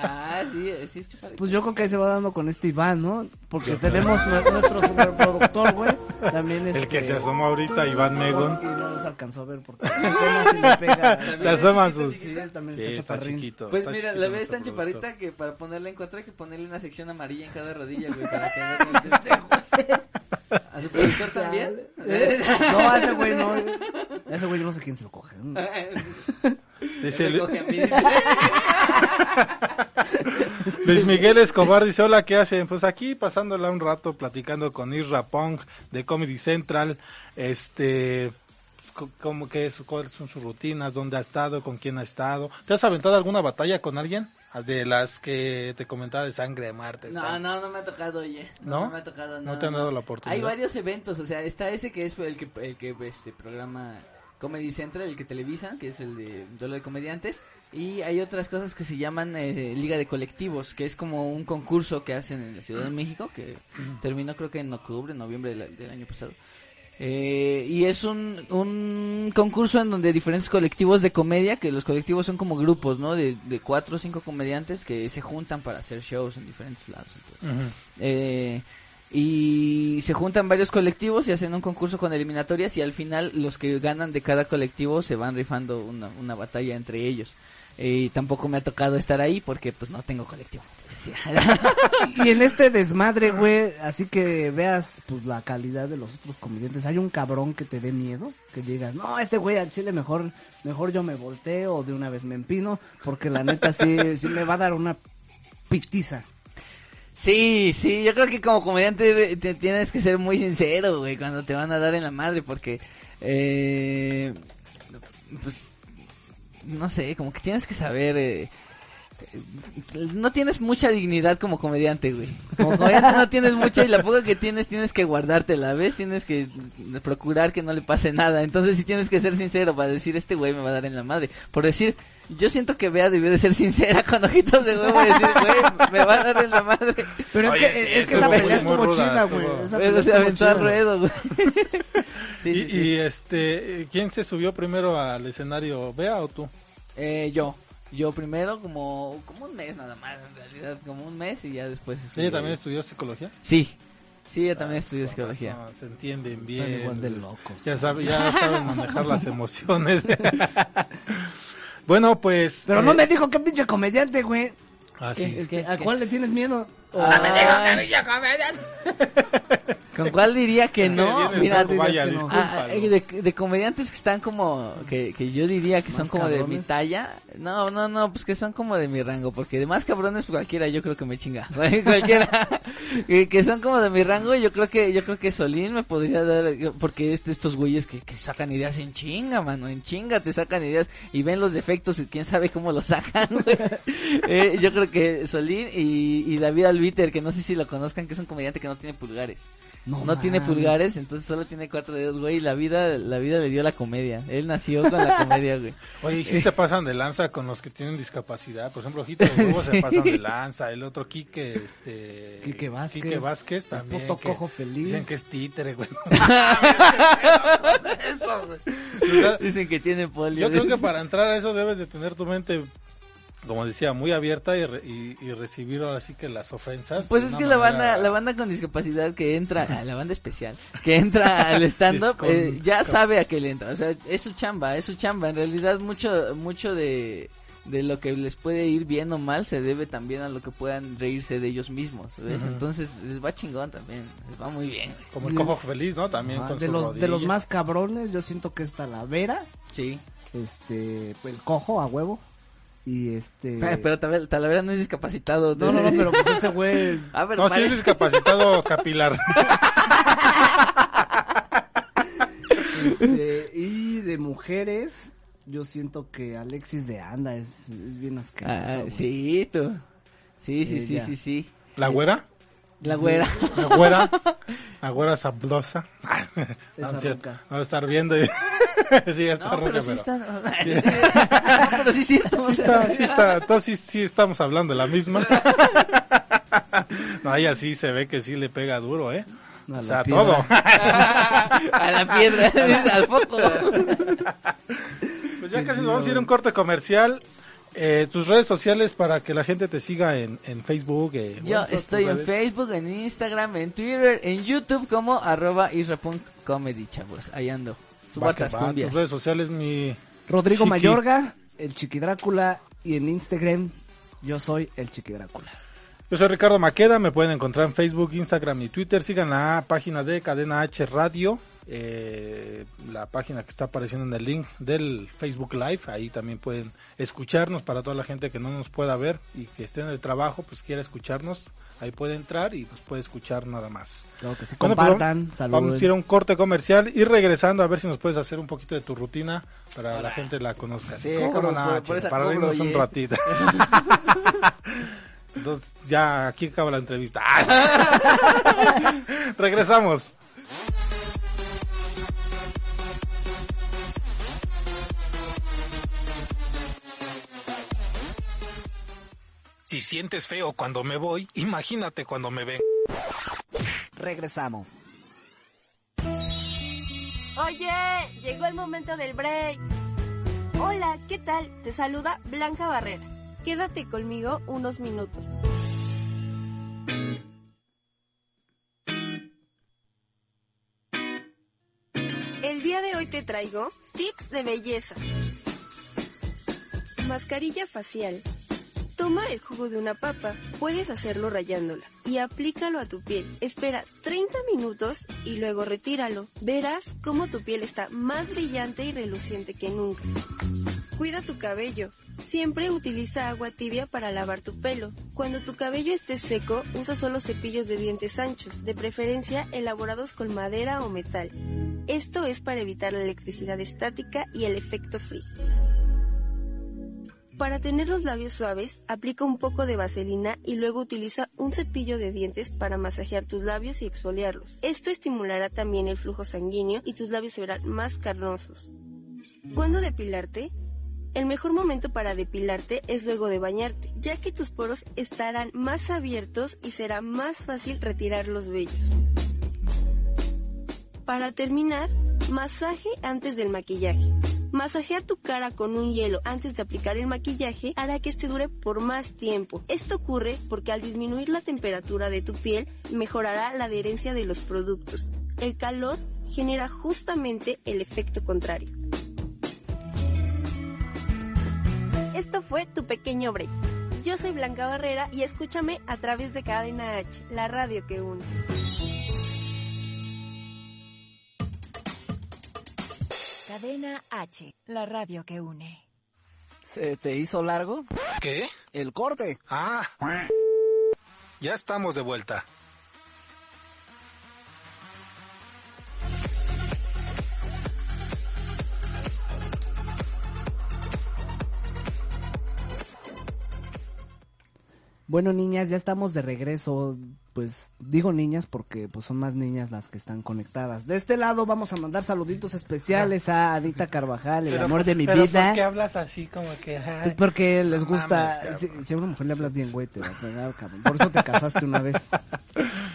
Speaker 3: ah, sí, sí es.
Speaker 1: Pues yo creo que ahí se va dando con este Iván, ¿no? Porque tenemos nue- nuestro superproductor, güey. También este...
Speaker 2: El que se asomó ahorita, Iván Megon.
Speaker 1: Y no los alcanzó a ver porque apenas si le pega.
Speaker 2: Le asoman sus...
Speaker 1: Sí, es- también
Speaker 2: Sí,
Speaker 1: está
Speaker 2: está chiquito.
Speaker 3: Pues
Speaker 2: está
Speaker 3: mira,
Speaker 2: chiquito
Speaker 3: la ves
Speaker 2: nuestro
Speaker 3: tan chaparrita que para ponerla en contra hay que ponerle una sección amarilla en cada rodilla, güey, para que que es- ¿A su productor también?
Speaker 1: Eh, No, a ese güey no. A ese güey yo no sé quién se lo coge.
Speaker 2: Dice,
Speaker 3: Me coge a mí, dice.
Speaker 2: Luis Miguel Escobar dice, hola, ¿qué hacen? Pues aquí pasándola un rato platicando con Isra Pong de Comedy Central, este, co- cómo que es, cuáles son sus rutinas, dónde ha estado, con quién ha estado. ¿Te has aventado alguna batalla con alguien? De las que te comentaba de Sangre de Marte.
Speaker 3: No,
Speaker 2: ¿sabes?
Speaker 3: no, no me ha tocado, oye. No,
Speaker 2: ¿No?
Speaker 3: no me ha tocado,
Speaker 2: ¿No
Speaker 3: no.
Speaker 2: te han dado la oportunidad?
Speaker 3: Hay varios eventos, o sea, está ese que es el que, el que este programa Comedy Central, el que televisa, que es el de duelo de comediantes. Y hay otras cosas que se llaman eh, Liga de Colectivos, que es como un concurso que hacen en la Ciudad de México, que terminó creo que en octubre, noviembre del, del año pasado. Eh, y es un, un concurso en donde diferentes colectivos de comedia, que los colectivos son como grupos, ¿no? De, de cuatro o cinco comediantes que se juntan para hacer shows en diferentes lados. entonces. Eh, y se juntan varios colectivos y hacen un concurso con eliminatorias y al final los que ganan de cada colectivo se van rifando una, una batalla entre ellos. Y tampoco me ha tocado estar ahí porque pues no tengo colectivo.
Speaker 1: Y en este desmadre, güey, así que veas pues la calidad de los otros comediantes, ¿hay un cabrón que te dé miedo? Que digas, no, este güey al chile mejor, mejor yo me volteo o de una vez me empino, porque la neta sí, sí me va a dar una pitiza.
Speaker 3: Sí, sí, yo creo que como comediante te tienes que ser muy sincero, güey, cuando te van a dar en la madre, porque, eh, pues, no sé, como que tienes que saber, eh, no tienes mucha dignidad como comediante, güey. Como comediante no tienes mucha y la poca que tienes tienes que guardártela, ¿ves? Tienes que procurar que no le pase nada. Entonces sí tienes que ser sincero para decir, este güey me va a dar en la madre. Por decir, yo siento que Bea debió de ser sincera con ojitos de huevo y decir, güey, me va a dar en la madre.
Speaker 1: Pero
Speaker 2: Oye,
Speaker 1: es que,
Speaker 2: sí,
Speaker 1: es que esa pelea
Speaker 2: muy
Speaker 1: estuvo
Speaker 2: ruda,
Speaker 1: chida,
Speaker 2: estuvo-
Speaker 1: güey. esa
Speaker 3: Pero
Speaker 1: pelea
Speaker 3: se aventó al ruedo, güey. Sí,
Speaker 2: y,
Speaker 3: sí, sí.
Speaker 2: y, este, ¿quién se subió primero al escenario, Bea o tú?
Speaker 3: Eh, yo. Yo primero como, como un mes nada más, en realidad, como un mes y ya después... se
Speaker 2: ¿Ella también estudió psicología?
Speaker 3: Sí. Sí, yo también estudié
Speaker 2: Con
Speaker 3: psicología.
Speaker 2: razón, se entienden
Speaker 1: Están
Speaker 2: bien.
Speaker 1: igual de locos.
Speaker 2: Ya, sabe, ya saben manejar las emociones. bueno, pues...
Speaker 1: Pero
Speaker 2: eh,
Speaker 1: no me dijo qué pinche comediante, güey.
Speaker 2: ah, sí.
Speaker 1: Este,
Speaker 3: ¿Qué?
Speaker 1: ¿A cuál le tienes miedo?
Speaker 3: Ay. ¿Con cuál diría que no? Mira,
Speaker 2: Paco, vaya,
Speaker 1: que no.
Speaker 3: Ah, de, de comediantes que están como que, que yo diría que son
Speaker 1: ¿Más
Speaker 3: como de mi talla no no no pues que son como de mi rango porque de más cabrones pues, cualquiera yo creo que me chinga cualquiera que, que son como de mi rango yo creo que yo creo que Solín me podría dar porque este, estos güeyes que, que sacan ideas en chinga mano en chinga te sacan ideas y ven los defectos y quién sabe cómo los sacan. Eh, yo creo que Solín y, y David Albiter que no sé si lo conozcan que es un comediante que no tiene pulgares
Speaker 1: No
Speaker 3: No, tiene pulgares, entonces solo tiene cuatro dedos, güey. y La vida, la vida le dio la comedia. Él nació con la comedia, güey.
Speaker 2: Oye, y sí se pasan de lanza con los que tienen discapacidad. Por ejemplo, Ojito de Huevo se pasan de lanza. El otro, Quique, este...
Speaker 1: Quique Vázquez.
Speaker 2: Quique Vázquez también.
Speaker 1: puto
Speaker 2: que
Speaker 1: cojo feliz.
Speaker 2: Dicen que es títere, güey.
Speaker 3: Dicen que tiene polio.
Speaker 2: Yo creo que para entrar a eso debes de tener tu mente, como decía, muy abierta y, re- y, y recibir ahora sí que las ofensas.
Speaker 3: Pues es que la banda, la banda con discapacidad que entra, ah, la banda especial, que entra al stand-up,
Speaker 2: Con-
Speaker 3: eh, ya
Speaker 2: con-
Speaker 3: sabe a qué le entra. O sea, es su chamba, es su chamba. En realidad, mucho, mucho de, de lo que les puede ir bien o mal se debe también a lo que puedan reírse de ellos mismos. Entonces, les va chingón también. Les va muy bien.
Speaker 2: Como el cojo feliz, ¿no? También
Speaker 1: Ajá,
Speaker 2: con
Speaker 1: de
Speaker 2: su
Speaker 1: los de los más cabrones, yo siento que es Talavera,
Speaker 3: Sí.
Speaker 1: este, el cojo a huevo y este
Speaker 3: Pero, pero Talavera Talavera no es discapacitado.
Speaker 1: No, no, no, pero pues ese güey
Speaker 3: A ver,
Speaker 2: No, sí es discapacitado capilar.
Speaker 1: este, y de mujeres yo siento que Alexis de Anda es, es bien asqueroso.
Speaker 3: Ah, sí, tú. Sí, sí, sí, sí, sí.
Speaker 2: ¿La güera?
Speaker 3: La güera.
Speaker 2: La güera. La güera sabrosa.
Speaker 1: Esa
Speaker 2: No, cierto. Vamos a estar viendo. y- sí, está
Speaker 3: No,
Speaker 2: ruca,
Speaker 3: pero sí
Speaker 2: pero-
Speaker 3: está. No, pero sí, sí.
Speaker 2: Sí está, sí está, entonces sí, sí estamos hablando de la misma. No, ella sí se ve que sí le pega duro, ¿eh?
Speaker 1: A
Speaker 2: O sea,
Speaker 1: piedra.
Speaker 2: todo.
Speaker 3: A la piedra, al foco.
Speaker 2: Pues ya casi nos vamos a ir a un corte comercial. Eh, tus redes sociales para que la gente te siga en, en Facebook. eh,
Speaker 3: Yo
Speaker 2: bueno,
Speaker 3: estoy en. Facebook, en Instagram, en Twitter, en YouTube como arroba isra.comedy, chavos. Ahí ando.
Speaker 2: Va
Speaker 3: Suba
Speaker 2: que
Speaker 3: otras
Speaker 2: va,
Speaker 3: cumbias.
Speaker 2: Tus redes sociales, mi...
Speaker 1: Rodrigo
Speaker 2: Chiqui.
Speaker 1: Mayorga, el Chiqui Drácula y en Instagram yo soy el Chiqui Drácula.
Speaker 2: Yo soy Ricardo Maqueda, me pueden encontrar en Facebook, Instagram y Twitter. Sigan la página de Cadena H Radio, eh, la página que está apareciendo en el link del Facebook Live. Ahí también pueden escucharnos para toda la gente que no nos pueda ver y que esté en el trabajo, pues quiera escucharnos. Ahí puede entrar y pues puede escuchar nada más.
Speaker 1: Claro que sí,
Speaker 2: Bueno, pues,
Speaker 1: compartan,
Speaker 2: Vamos a ir a un corte comercial y regresando a ver si nos puedes hacer un poquito de tu rutina para la gente la conozca.
Speaker 3: Sí,
Speaker 2: ¿Cómo
Speaker 3: por-
Speaker 2: chico?
Speaker 3: por
Speaker 2: para reírnos un ratito. Entonces ya aquí acaba la entrevista. Regresamos. Si sientes feo cuando me voy, imagínate cuando me ven.
Speaker 1: Regresamos.
Speaker 8: Oye, llegó el momento del break. Hola, ¿qué tal? Te saluda Blanca Barrera. Quédate conmigo unos minutos. El día de hoy te traigo tips de belleza. Mascarilla facial. Toma el jugo de una papa, puedes hacerlo rayándola y aplícalo a tu piel. Espera 30 minutos y luego retíralo. Verás cómo tu piel está más brillante y reluciente que nunca. Cuida tu cabello. Siempre utiliza agua tibia para lavar tu pelo. Cuando tu cabello esté seco, usa solo cepillos de dientes anchos, de preferencia elaborados con madera o metal. Esto es para evitar la electricidad estática y el efecto frizz. Para tener los labios suaves, aplica un poco de vaselina y luego utiliza un cepillo de dientes para masajear tus labios y exfoliarlos. Esto estimulará también el flujo sanguíneo y tus labios se verán más carnosos. ¿Cuándo depilarte? El mejor momento para depilarte es luego de bañarte, ya que tus poros estarán más abiertos y será más fácil retirar los vellos. Para terminar, masaje antes del maquillaje. Masajear tu cara con un hielo antes de aplicar el maquillaje hará que este dure por más tiempo. Esto ocurre porque al disminuir la temperatura de tu piel mejorará la adherencia de los productos. El calor genera justamente el efecto contrario. Esto fue tu pequeño break. Yo soy Blanca Barrera y escúchame a través de Cadena H, la radio que une.
Speaker 4: Cadena H, la radio que une.
Speaker 1: ¿Se te hizo largo?
Speaker 2: ¿Qué?
Speaker 1: El corte.
Speaker 2: Ah, ya estamos de vuelta.
Speaker 1: Bueno, niñas, ya estamos de regreso. Pues digo niñas porque pues son más niñas las que están conectadas. De este lado vamos a mandar saluditos especiales a Anita Carvajal, el
Speaker 2: Pero
Speaker 1: amor de mi
Speaker 2: pero
Speaker 1: vida.
Speaker 2: ¿Por qué hablas así como que? ay,
Speaker 1: Es porque les gusta.
Speaker 2: mames,
Speaker 1: si, a una mujer le hablas bien, güey, te va a pegar, cabrón. Por eso te casaste una vez.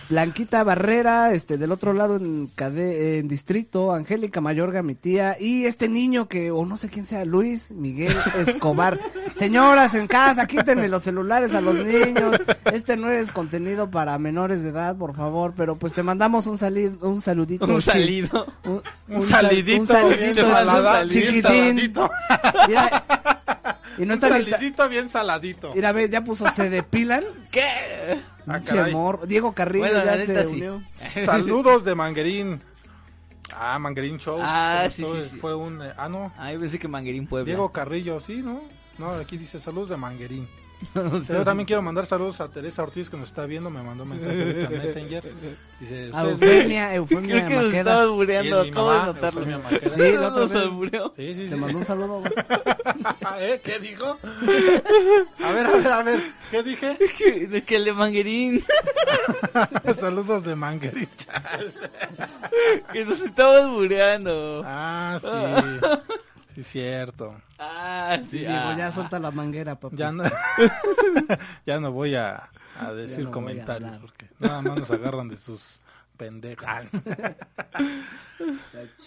Speaker 1: Blanquita Barrera, este, del otro lado en, Cade- en Distrito, Angélica Mayorga, mi tía, y este niño que, o no sé quién sea, Luis Miguel Escobar. Señoras en casa, quítenle los celulares a los niños. Este no es contenido para menores de edad, por favor, pero pues te mandamos un salid, un saludito.
Speaker 3: Un salido.
Speaker 1: Un,
Speaker 2: Un
Speaker 1: sal-
Speaker 2: salidito,
Speaker 1: un salidito,
Speaker 2: bien
Speaker 3: salada-
Speaker 2: bien
Speaker 1: chiquitín. Mira, y no
Speaker 2: Un
Speaker 1: está
Speaker 2: salidito bien saladito.
Speaker 1: Mira, ve, ya puso se depilan.
Speaker 3: ¿Qué?
Speaker 2: Ah, caray.
Speaker 1: morro. Diego Carrillo
Speaker 3: Bueno,
Speaker 1: ya se
Speaker 3: sí.
Speaker 1: unió.
Speaker 2: Saludos de Manguerín. Ah, Manguerín Show.
Speaker 3: Ah, sí,
Speaker 2: esto
Speaker 3: sí,
Speaker 2: es-
Speaker 3: sí.
Speaker 2: Fue un... eh, ah, no.
Speaker 3: Ay, pensé que Manguerín Puebla.
Speaker 2: Diego Carrillo, sí, ¿no? No, aquí dice saludos de Manguerín.
Speaker 3: No.
Speaker 2: Yo también quiero mandar saludos a Teresa Ortiz que nos está viendo, me mandó un mensaje ahorita en Messenger. Dice,
Speaker 1: A
Speaker 2: "Ustedes-
Speaker 1: Eufemia, Eufemia
Speaker 3: Creo que nos
Speaker 1: Maqueda.
Speaker 3: estabas
Speaker 2: Y
Speaker 3: bureando,
Speaker 2: es mi
Speaker 3: acabo de notarlo.
Speaker 1: Sí, otra
Speaker 3: Nos albureó.
Speaker 2: Sí, sí,
Speaker 1: Te mandó un saludo. güey.
Speaker 2: ¿Eh? ¿Qué dijo? A ver, a ver, a ver, ¿qué dije?
Speaker 3: Que- De que el de Manguerín.
Speaker 2: Saludos de Manguerín.
Speaker 3: que nos estabas bureando.
Speaker 2: Ah, sí. Sí, cierto.
Speaker 3: Ah, sí.
Speaker 1: Diego,
Speaker 3: ah.
Speaker 1: ya suelta la manguera, papi.
Speaker 2: Ya no, ya no voy a, a decir
Speaker 1: no voy a
Speaker 2: comentarios porque nada más nos agarran de sus pendejas.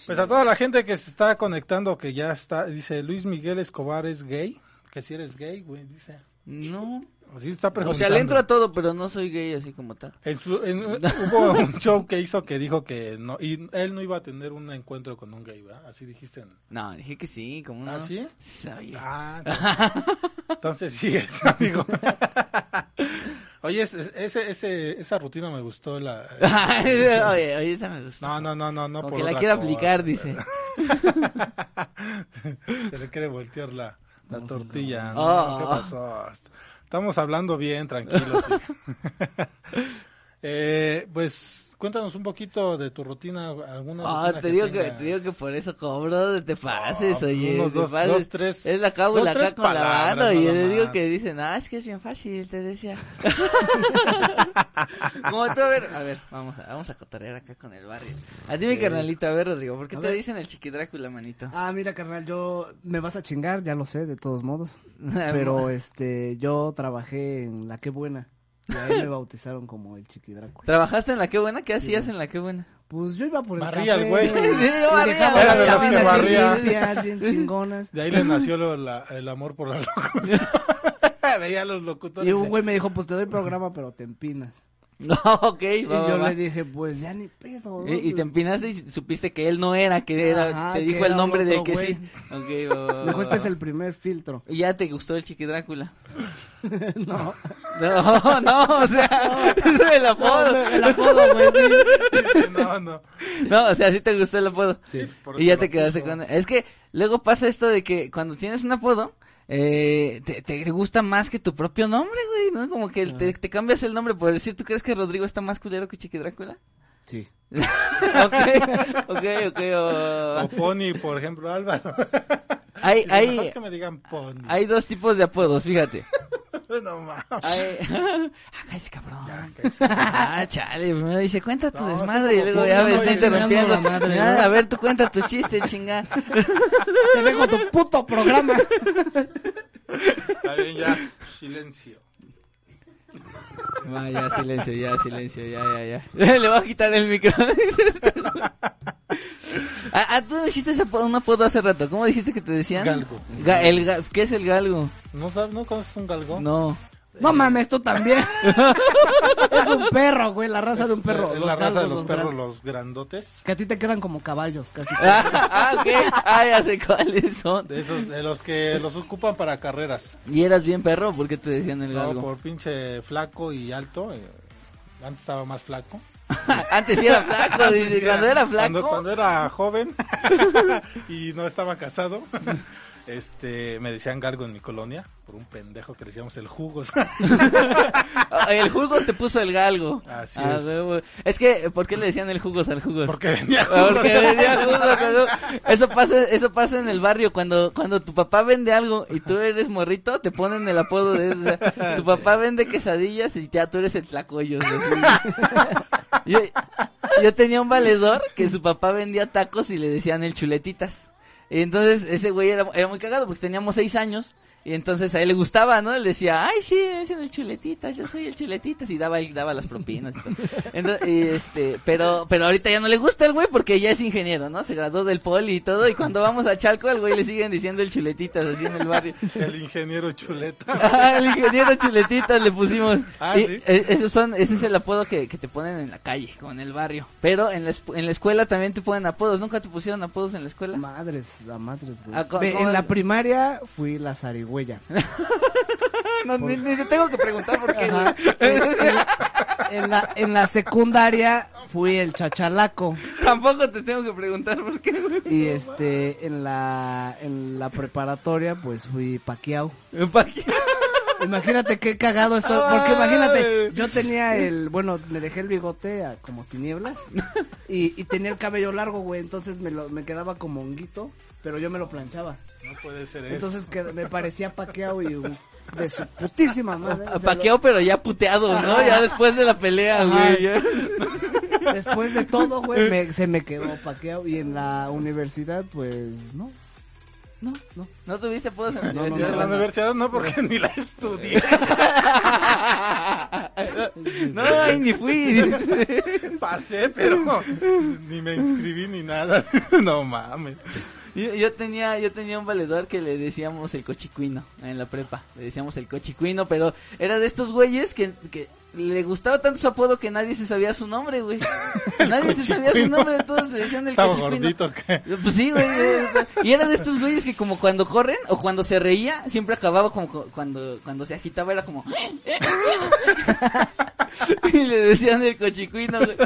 Speaker 2: Pues a toda la gente que se está conectando, que ya está, dice Luis Miguel Escobar es gay, que si eres gay, güey, dice.
Speaker 3: No.
Speaker 2: Así está
Speaker 3: O sea, le entro a todo, pero no soy gay así como tal.
Speaker 2: En su- en- hubo un show que hizo que dijo que no, y él no iba a tener un encuentro con un gay, ¿verdad? Así dijiste.
Speaker 3: No, dije que sí, como
Speaker 2: ¿Ah,
Speaker 3: no.
Speaker 2: sí?
Speaker 3: Soy-
Speaker 2: Ah, entonces, entonces sí es, amigo. Oye, ese, ese, esa rutina me gustó. La,
Speaker 3: oye, oye, esa me gustó.
Speaker 2: no, no, no, no, no.
Speaker 3: Como
Speaker 2: por
Speaker 3: que la quiere aplicar, dice.
Speaker 2: Se le quiere voltear la, la tortilla. ¿no?
Speaker 3: Oh.
Speaker 2: ¿Qué pasó? Estamos hablando bien, tranquilos. sí. eh, pues cuéntanos un poquito de tu rutina. Alguna
Speaker 3: Ah,
Speaker 2: rutina
Speaker 3: te digo que, te digo que por eso cobro, te pases,
Speaker 2: No,
Speaker 3: oye,
Speaker 2: unos
Speaker 3: te
Speaker 2: dos-
Speaker 3: pases.
Speaker 2: dos, tres-
Speaker 3: es la cábula acá con la banda y le digo que dicen, ah, es que es bien fácil, te decía. Como tú, a ver, a ver, vamos a, vamos a cotorrear acá con el barrio. A ti mi carnalito, a ver, Rodrigo, ¿por qué
Speaker 1: A
Speaker 3: te
Speaker 1: ver.
Speaker 3: dicen el chiqui Drácula, manito?
Speaker 1: Ah, mira, carnal, yo me vas a chingar, ya lo sé, de todos modos. Pero este, yo trabajé en La Qué Buena. Y ahí me bautizaron como el Chiqui Drácula.
Speaker 3: ¿Trabajaste en la qué buena? ¿Qué hacías en la qué buena?
Speaker 1: Pues yo iba por el
Speaker 2: Barría el güey.
Speaker 3: Sí,
Speaker 1: y
Speaker 3: barría,
Speaker 1: dejaba
Speaker 2: era
Speaker 1: las
Speaker 2: que
Speaker 1: cabinas bien
Speaker 2: barría.
Speaker 1: limpias, bien chingonas.
Speaker 2: De ahí le nació lo- la- el amor por la locución. Veía a los locutores.
Speaker 1: Y un güey me dijo, pues te doy programa, pero te empinas.
Speaker 3: No, ok,
Speaker 1: Y
Speaker 3: va,
Speaker 1: yo
Speaker 3: va, va.
Speaker 1: le dije, pues ya ni pedo. ¿no?
Speaker 3: Y, y te empinaste y supiste que él no era, que era,
Speaker 1: Ajá,
Speaker 3: te
Speaker 1: que
Speaker 3: dijo
Speaker 1: era
Speaker 3: el nombre del que
Speaker 1: güey.
Speaker 3: sí. Ok, va,
Speaker 1: dijo, este es el primer filtro.
Speaker 3: ¿Y ya te gustó el chiqui Drácula?
Speaker 1: no.
Speaker 3: No, no, o sea, es el apodo.
Speaker 1: No, el apodo, güey, sí.
Speaker 2: No, no.
Speaker 3: No, o sea, sí te gustó el apodo.
Speaker 1: Sí.
Speaker 2: Por
Speaker 3: Y ya te quedaste con... Es que luego pasa esto de que cuando tienes un apodo, eh, te, te gusta más que tu propio nombre, güey, ¿no? Como que te, te cambias el nombre por decir, ¿tú crees que Rodrigo está más culero que Chiqui Drácula?
Speaker 1: Sí.
Speaker 3: ok, ok, ok.
Speaker 2: O
Speaker 3: o-
Speaker 2: Pony, por ejemplo, Álvaro.
Speaker 3: Hay, hay,
Speaker 2: mejor que me digan Pony.
Speaker 3: hay dos tipos de apodos, fíjate.
Speaker 2: No mames.
Speaker 3: Hay... ah, cállese, cabrón. Ah, chale, primero dice, cuenta tu
Speaker 2: No,
Speaker 3: desmadre y
Speaker 2: sí,
Speaker 3: luego ya
Speaker 2: no,
Speaker 3: me está
Speaker 2: no,
Speaker 3: interrumpiendo.
Speaker 1: chingando la madre, ¿no?
Speaker 3: a ver, tú cuenta tu chiste, chinga.
Speaker 1: Te dejo tu puto programa.
Speaker 2: Está bien, ya. Silencio.
Speaker 3: Va, ya, silencio, ya, silencio, ya, ya, ya. Le voy a quitar el micro. ah, ah, tú dijiste ese apodo, un apodo hace rato. ¿Cómo dijiste que te decían?
Speaker 2: Galgo.
Speaker 3: Ga- el ga- ¿Qué es el galgo?
Speaker 2: ¿No, sabes, ¿No conoces un galgón?
Speaker 3: No.
Speaker 1: No mames, tú también. es un perro, güey, la raza de un perro.
Speaker 2: Es
Speaker 1: Los
Speaker 2: la raza de los
Speaker 1: los
Speaker 2: perros,
Speaker 1: gran-
Speaker 2: los grandotes.
Speaker 1: Que a ti te quedan como caballos, casi.
Speaker 3: Ah, ah, ok. Ah, ya sé cuáles son.
Speaker 2: De esos, de los que los ocupan para carreras.
Speaker 3: ¿Y eras bien perro? ¿Por qué te decían el
Speaker 2: No,
Speaker 3: galgo?
Speaker 2: por pinche flaco y alto. eh, Antes estaba más flaco.
Speaker 3: Antes sí era flaco, dice. Cuando era flaco.
Speaker 2: Cuando, cuando era joven y no estaba casado. Este, me decían galgo en mi colonia por un pendejo que le decíamos el jugos.
Speaker 3: El jugos te puso el galgo.
Speaker 2: Así
Speaker 3: Ah,
Speaker 2: es.
Speaker 3: Es que, ¿por qué le decían el jugos al jugos?
Speaker 2: Porque vendía jugos.
Speaker 3: Porque vendía jugos, Eso pasa, eso pasa en el barrio cuando, cuando tu papá vende algo y tú eres morrito, te ponen el apodo de eso. o sea, tu papá vende quesadillas y ya tú eres el tlacoyo. Yo, yo tenía un valedor que su papá vendía tacos y le decían el chuletitas. Entonces ese güey era, era muy cagado porque teníamos seis años. Y entonces a él le gustaba, ¿no? Él decía, ay, sí, es el chuletitas, yo soy el chuletitas. Y daba, daba las propinas. y todo. Entonces, y este, pero, pero ahorita ya no le gusta el güey porque ya es ingeniero, ¿no? Se graduó del poli y todo. Y cuando vamos a Chalco, al güey le siguen diciendo el chuletitas así en el barrio.
Speaker 2: El ingeniero chuleta.
Speaker 3: Ah, el ingeniero chuletitas le pusimos.
Speaker 2: Ah,
Speaker 3: Y,
Speaker 2: ¿sí?
Speaker 3: eh, esos son, ese es el apodo que, que te ponen en la calle, como en el barrio. Pero en la, en la escuela también te ponen apodos. ¿Nunca te pusieron apodos en la escuela?
Speaker 1: Madres, a madres, güey.
Speaker 3: Ah, ¿cómo-
Speaker 1: Ve,
Speaker 3: cómo-
Speaker 1: en la primaria fui la zarigüeya.
Speaker 3: No, ni, ni te tengo que preguntar por qué.
Speaker 1: En la, en la secundaria fui el chachalaco.
Speaker 3: Tampoco te tengo que preguntar por qué.
Speaker 1: Y este, en la, en la preparatoria, pues fui paquiao.
Speaker 3: ¿Pa' qué?
Speaker 1: Imagínate qué cagado esto, porque imagínate, yo tenía el, bueno, me dejé el bigote a como tinieblas y, y tenía el cabello largo, güey, entonces me lo, me quedaba como honguito, pero yo me lo planchaba.
Speaker 2: No puede ser eso.
Speaker 1: Entonces que me parecía paqueado y uh, de su putísima madre. o sea,
Speaker 3: Paqueado, pero ya puteado, ¿no? Ya después de la pelea,
Speaker 1: Ajá.
Speaker 3: güey. ya.
Speaker 1: después de todo, güey, me- se me quedó paqueado y en la universidad, pues, no. No, no.
Speaker 3: ¿No tuviste apodos en la
Speaker 1: No, no,
Speaker 2: En
Speaker 3: universidad?
Speaker 2: la universidad no, porque ni la estudié.
Speaker 3: No, ahí ni fui.
Speaker 2: Pasé, pero ni me inscribí ni nada. No mames.
Speaker 3: Yo, yo tenía yo tenía un valedor que le decíamos el cochicuino en la prepa. Le decíamos el cochicuino, pero era de estos güeyes que, que le gustaba tanto su apodo que nadie se sabía su nombre, güey. Nadie se sabía su nombre, todos le decían el
Speaker 2: Estaba
Speaker 3: cochicuino.
Speaker 2: gordito, ¿qué?
Speaker 3: Pues sí, güey. Y era de estos güeyes que como cuando corren o cuando se reía, siempre acababa como cu- cuando, cuando se agitaba era como... y le decían el cochicuino, güey.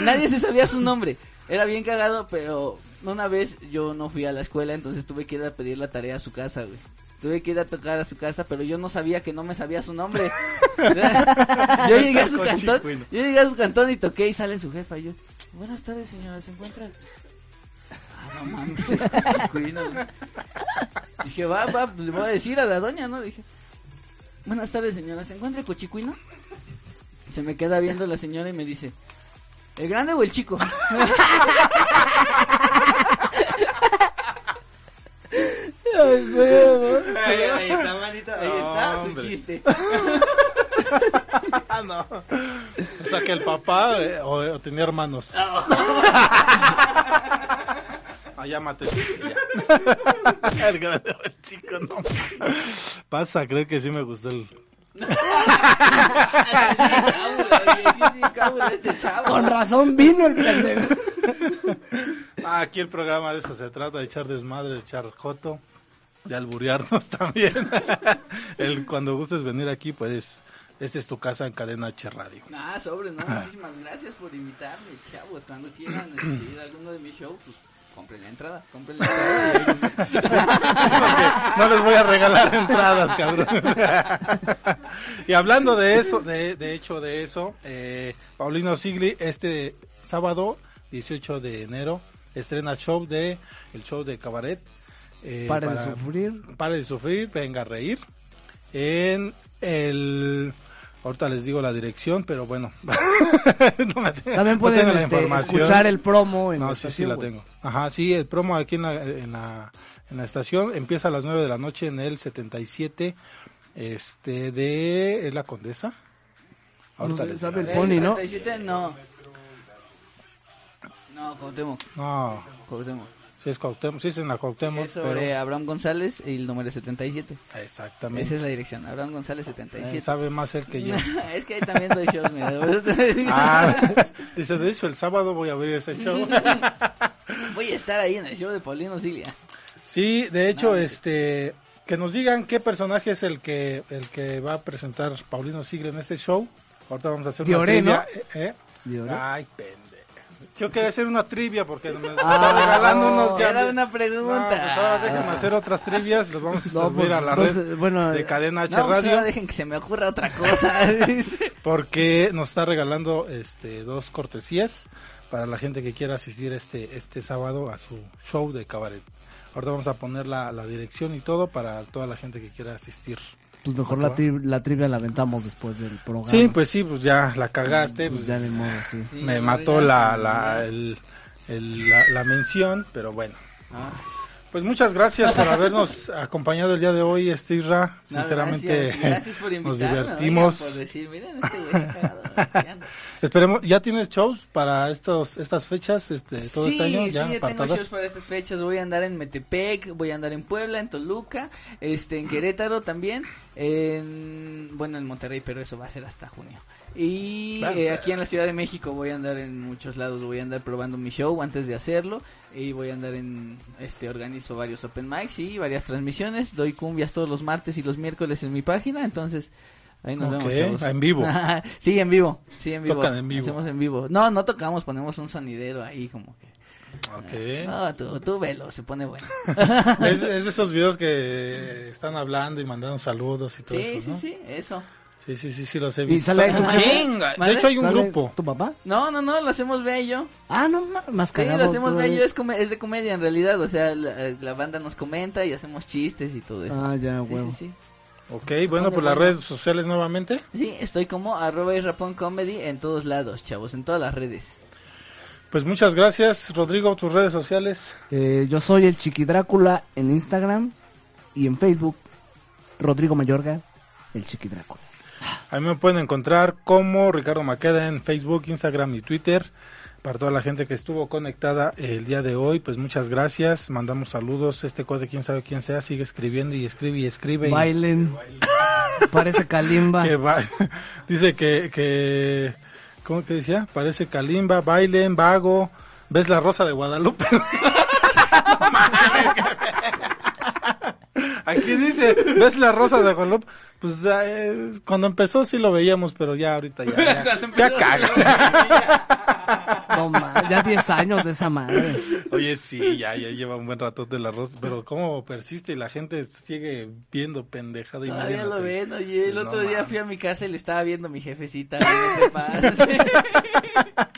Speaker 3: Nadie se sabía su nombre. Era bien cagado, pero una vez yo no fui a la escuela, entonces tuve que ir a pedir la tarea a su casa, güey. Tuve que ir a tocar a su casa, pero yo no sabía que no me sabía su nombre. yo llegué a su cantón, yo llegué a su cantón y toqué y sale su jefa. Y yo, buenas tardes señora, ¿se encuentra? Ah, no mames. Dije, va, va, le voy a decir a la doña, ¿no? Dije, buenas tardes señora, ¿se encuentra el cochicuino? Se me queda viendo la señora y me dice, ¿el grande o el chico? Ahí, ahí está, manito, ahí está su
Speaker 2: Hombre.
Speaker 3: chiste.
Speaker 2: Ah, no. O sea que el papá eh, o, o tenía hermanos. Ah, ya maté. Ya. El grande el chico, no. Pasa, creo que sí me gustó el.
Speaker 1: Con razón vino el pendejo.
Speaker 2: Ah, aquí el programa de eso se trata, de echar desmadre, de echar joto, de alburearnos también. el, cuando gustes venir aquí, pues, esta es tu casa en Cadena H Radio.
Speaker 3: Ah, sobre, no, muchísimas gracias por invitarme, chavos. Cuando quieran este, ir a alguno de mis shows, pues compren la entrada, compren la entrada.
Speaker 2: No les voy a regalar entradas, cabrón. y hablando de eso, de, de hecho de eso, eh, Paulino Sigli, este sábado, 18 de enero, estrena show de, el show de cabaret. Eh,
Speaker 1: Pare de
Speaker 2: para-
Speaker 1: sufrir.
Speaker 2: Pare de sufrir, venga a reír. En el... Ahorita les digo la dirección, pero bueno. No me tengo-
Speaker 1: También
Speaker 2: no
Speaker 1: pueden
Speaker 2: la
Speaker 1: este, escuchar el promo en
Speaker 2: No,
Speaker 1: la
Speaker 2: sí, sí
Speaker 1: estación,
Speaker 2: la
Speaker 1: güey.
Speaker 2: tengo. Ajá, sí, el promo aquí en la, en la, en la estación empieza a las 9 de la noche en el 77 este de ¿es la Condesa.
Speaker 1: No
Speaker 2: Ahorita
Speaker 1: sé,
Speaker 2: les
Speaker 1: sabe el pony, ¿no?
Speaker 3: 37, no. No, Cuauhtémoc,
Speaker 2: No,
Speaker 3: Cuauhtémoc.
Speaker 2: Sí es Cuauhtémoc, sí es en la Cuauhtémoc,
Speaker 3: Es sobre
Speaker 2: pero
Speaker 3: Abraham González y el número 77.
Speaker 2: exactamente.
Speaker 3: Esa es la dirección, Abraham González
Speaker 2: Eh,
Speaker 3: 77.
Speaker 2: sabe más él que yo.
Speaker 3: es que ahí también doy shows, mira.
Speaker 2: ah, dice, de hecho el sábado voy a ver ese show.
Speaker 3: Voy a estar ahí en el show de Paulino Cilia.
Speaker 2: Sí, de hecho,
Speaker 3: No,
Speaker 2: este, que nos digan qué personaje es el que el que va a presentar Paulino Sigre en este show. Ahorita vamos a hacer
Speaker 1: Dioré,
Speaker 2: una trivia, ¿eh?
Speaker 1: Dioré.
Speaker 2: Ay, pendejo. Yo quería hacer una trivia porque me está
Speaker 1: Ah,
Speaker 2: regalando
Speaker 1: no.
Speaker 2: unos ya.
Speaker 3: Era una
Speaker 2: No,
Speaker 3: pregunta.
Speaker 2: pues ahora déjenme hacer otras trivias, los vamos a
Speaker 1: No,
Speaker 2: subir
Speaker 1: pues,
Speaker 2: a la red
Speaker 1: bueno,
Speaker 2: de Cadena H
Speaker 3: No, pues
Speaker 2: Radio.
Speaker 3: dejen que se me ocurra otra cosa.
Speaker 2: porque nos está regalando este dos cortesías para la gente que quiera asistir este este sábado a su show de cabaret. Ahorita vamos a poner la, la dirección y todo para toda la gente que quiera asistir.
Speaker 1: Pues mejor la, tri- la trivia la aventamos después del programa.
Speaker 2: Sí, pues sí, pues ya la cagaste,
Speaker 1: Pues
Speaker 2: pues
Speaker 1: ya de modo, sí.
Speaker 3: Sí,
Speaker 2: me mató la, la, el- el- la, la mención, pero bueno.
Speaker 3: Ah.
Speaker 2: Pues muchas gracias por habernos acompañado el día de hoy, Estirra.
Speaker 3: No,
Speaker 2: Sinceramente,
Speaker 3: gracias, gracias por
Speaker 2: nos divertimos.
Speaker 3: por decir, miren, este güey cagado.
Speaker 2: Esperemos, ¿ya tienes shows para estos estas fechas, este, todo
Speaker 3: sí,
Speaker 2: este año?
Speaker 3: sí,
Speaker 2: ¿Ya
Speaker 3: ya tengo shows para estas fechas. Voy a andar en Metepec, voy a andar en Puebla, en Toluca, este, en Querétaro también, en, bueno, en Monterrey, pero eso va a ser hasta junio. Y eh, aquí en la Ciudad de México voy a andar en muchos lados, voy a andar probando mi show antes de hacerlo y voy a andar en, este, organizo varios open mics y varias transmisiones. Doy cumbias todos los martes y los miércoles en mi página, entonces ahí nos vemos.
Speaker 2: en vivo.
Speaker 3: sí, en vivo, sí, en vivo.
Speaker 2: Tocan en vivo.
Speaker 3: Hacemos en vivo. No, no tocamos, ponemos un sonidero ahí como que.
Speaker 2: Ok.
Speaker 3: No, tú, tú velo, se pone bueno.
Speaker 2: es, es de esos videos que están hablando y mandando saludos y todo
Speaker 3: Sí,
Speaker 2: eso,
Speaker 3: sí,
Speaker 2: ¿no?
Speaker 3: sí, eso.
Speaker 2: Sí, sí, sí, sí, los he
Speaker 1: ¿Y
Speaker 2: visto.
Speaker 1: sale ahí tu?
Speaker 2: Chinga. De hecho hay un
Speaker 1: ¿Sale
Speaker 2: grupo.
Speaker 1: ¿Tu papá?
Speaker 3: No, no, no, lo hacemos Bea y yo.
Speaker 1: Ah, no, ma- más
Speaker 3: Sí, lo hacemos y yo, es, come- es de comedia en realidad, o sea, la, la banda nos comenta y hacemos chistes y todo eso.
Speaker 1: Ah, ya,
Speaker 3: sí,
Speaker 1: huevo.
Speaker 3: sí, sí.
Speaker 2: Ok, bueno, pues las
Speaker 3: bueno.
Speaker 2: redes sociales nuevamente.
Speaker 3: Sí, estoy como arroba Rapón Comedy en todos lados, chavos, en todas las redes.
Speaker 2: Pues muchas gracias, Rodrigo, tus redes sociales.
Speaker 1: Eh, yo soy el Chiqui Drácula en Instagram y en Facebook. Rodrigo Mayorga, el Chiqui Drácula.
Speaker 2: A mí me pueden encontrar como Ricardo Maqueda en Facebook, Instagram y Twitter. Para toda la gente que estuvo conectada el día de hoy, pues muchas gracias. Mandamos saludos. Este code, quién sabe quién sea, sigue escribiendo y escribe y escribe. y-
Speaker 1: Bailen. Parece Kalimba.
Speaker 2: que ba- dice que, que, ¿cómo te decía? Parece Kalimba, bailen, vago. ¿Ves la rosa de Guadalupe? Aquí dice, ¿ves la rosa de Guadalupe? Pues eh, cuando empezó sí lo veíamos, pero ya ahorita ya, ya, ya caga.
Speaker 1: No, ma, ya 10 años de esa madre.
Speaker 2: Oye, sí, ya, ya lleva un buen rato de la rosa, pero cómo persiste y la gente sigue viendo pendejada y
Speaker 3: Todavía lo ven, oye, el
Speaker 2: No
Speaker 3: otro día
Speaker 2: mames.
Speaker 3: fui a mi casa y le estaba viendo a mi jefecita. ¿qué te pasa?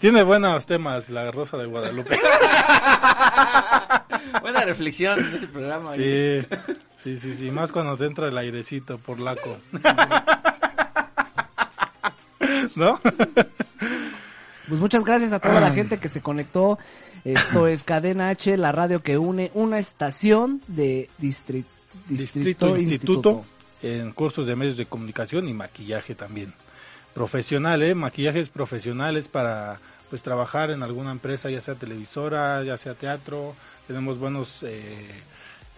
Speaker 2: Tiene buenos temas la rosa de Guadalupe.
Speaker 3: Buena reflexión en ese programa. oye.
Speaker 2: Sí, sí, sí, más cuando te entra el airecito por laco. ¿No?
Speaker 1: Pues muchas gracias a toda la gente que se conectó. Esto es Cadena H, la radio que une una estación de distri-
Speaker 2: Distrito, instituto, en cursos de medios de comunicación y maquillaje también. Profesional, ¿eh? Maquillajes profesionales para pues trabajar en alguna empresa, ya sea televisora, ya sea teatro. Tenemos buenos eh,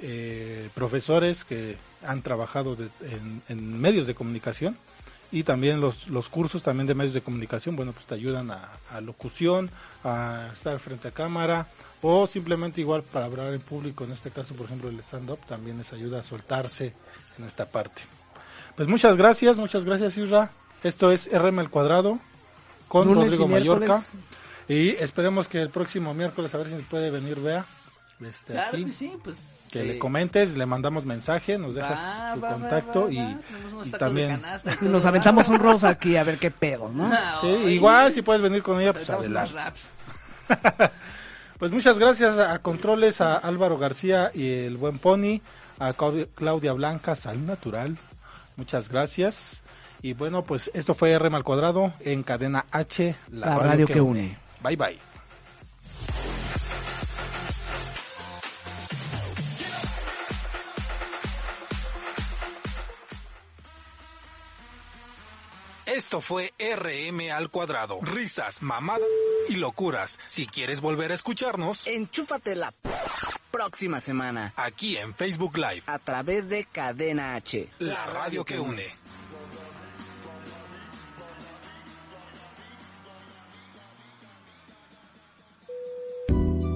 Speaker 2: eh, profesores que han trabajado de- en, en medios de comunicación y también los, los cursos también de medios de comunicación, bueno, pues te ayudan a, a locución, a estar frente a cámara o simplemente igual para hablar en público, en este caso, por ejemplo, el stand-up también les ayuda a soltarse en esta parte. Pues muchas gracias, muchas gracias Isra. Esto es RM al cuadrado con
Speaker 1: Lunes y
Speaker 2: Rodrigo Mallorca. Y esperemos que el próximo miércoles a ver si puede venir Bea. Este,
Speaker 3: Claro
Speaker 2: aquí,
Speaker 3: que sí, pues.
Speaker 2: que
Speaker 3: eh,
Speaker 2: le comentes, le mandamos mensaje, nos dejas
Speaker 3: va,
Speaker 2: tu
Speaker 3: va,
Speaker 2: contacto
Speaker 3: va,
Speaker 2: y, y también
Speaker 3: y
Speaker 1: nos aventamos un rose aquí a ver qué pedo, ¿no?
Speaker 2: Sí,
Speaker 3: Ay,
Speaker 2: igual si puedes venir con ella, pues adelante.
Speaker 3: raps.
Speaker 2: Pues muchas gracias a Controles, a Álvaro García y el buen Pony, a Claudia- Blanca, Sal Natural. Muchas gracias. Y bueno, pues esto fue RM al cuadrado en cadena H,
Speaker 1: La radio que une.
Speaker 2: Bye bye.
Speaker 10: Esto fue RM al cuadrado. Risas, mamadas y locuras. Si quieres volver a escucharnos,
Speaker 1: Enchúfate la próxima semana
Speaker 10: aquí en Facebook Live,
Speaker 1: a través de Cadena H.
Speaker 10: la radio que une.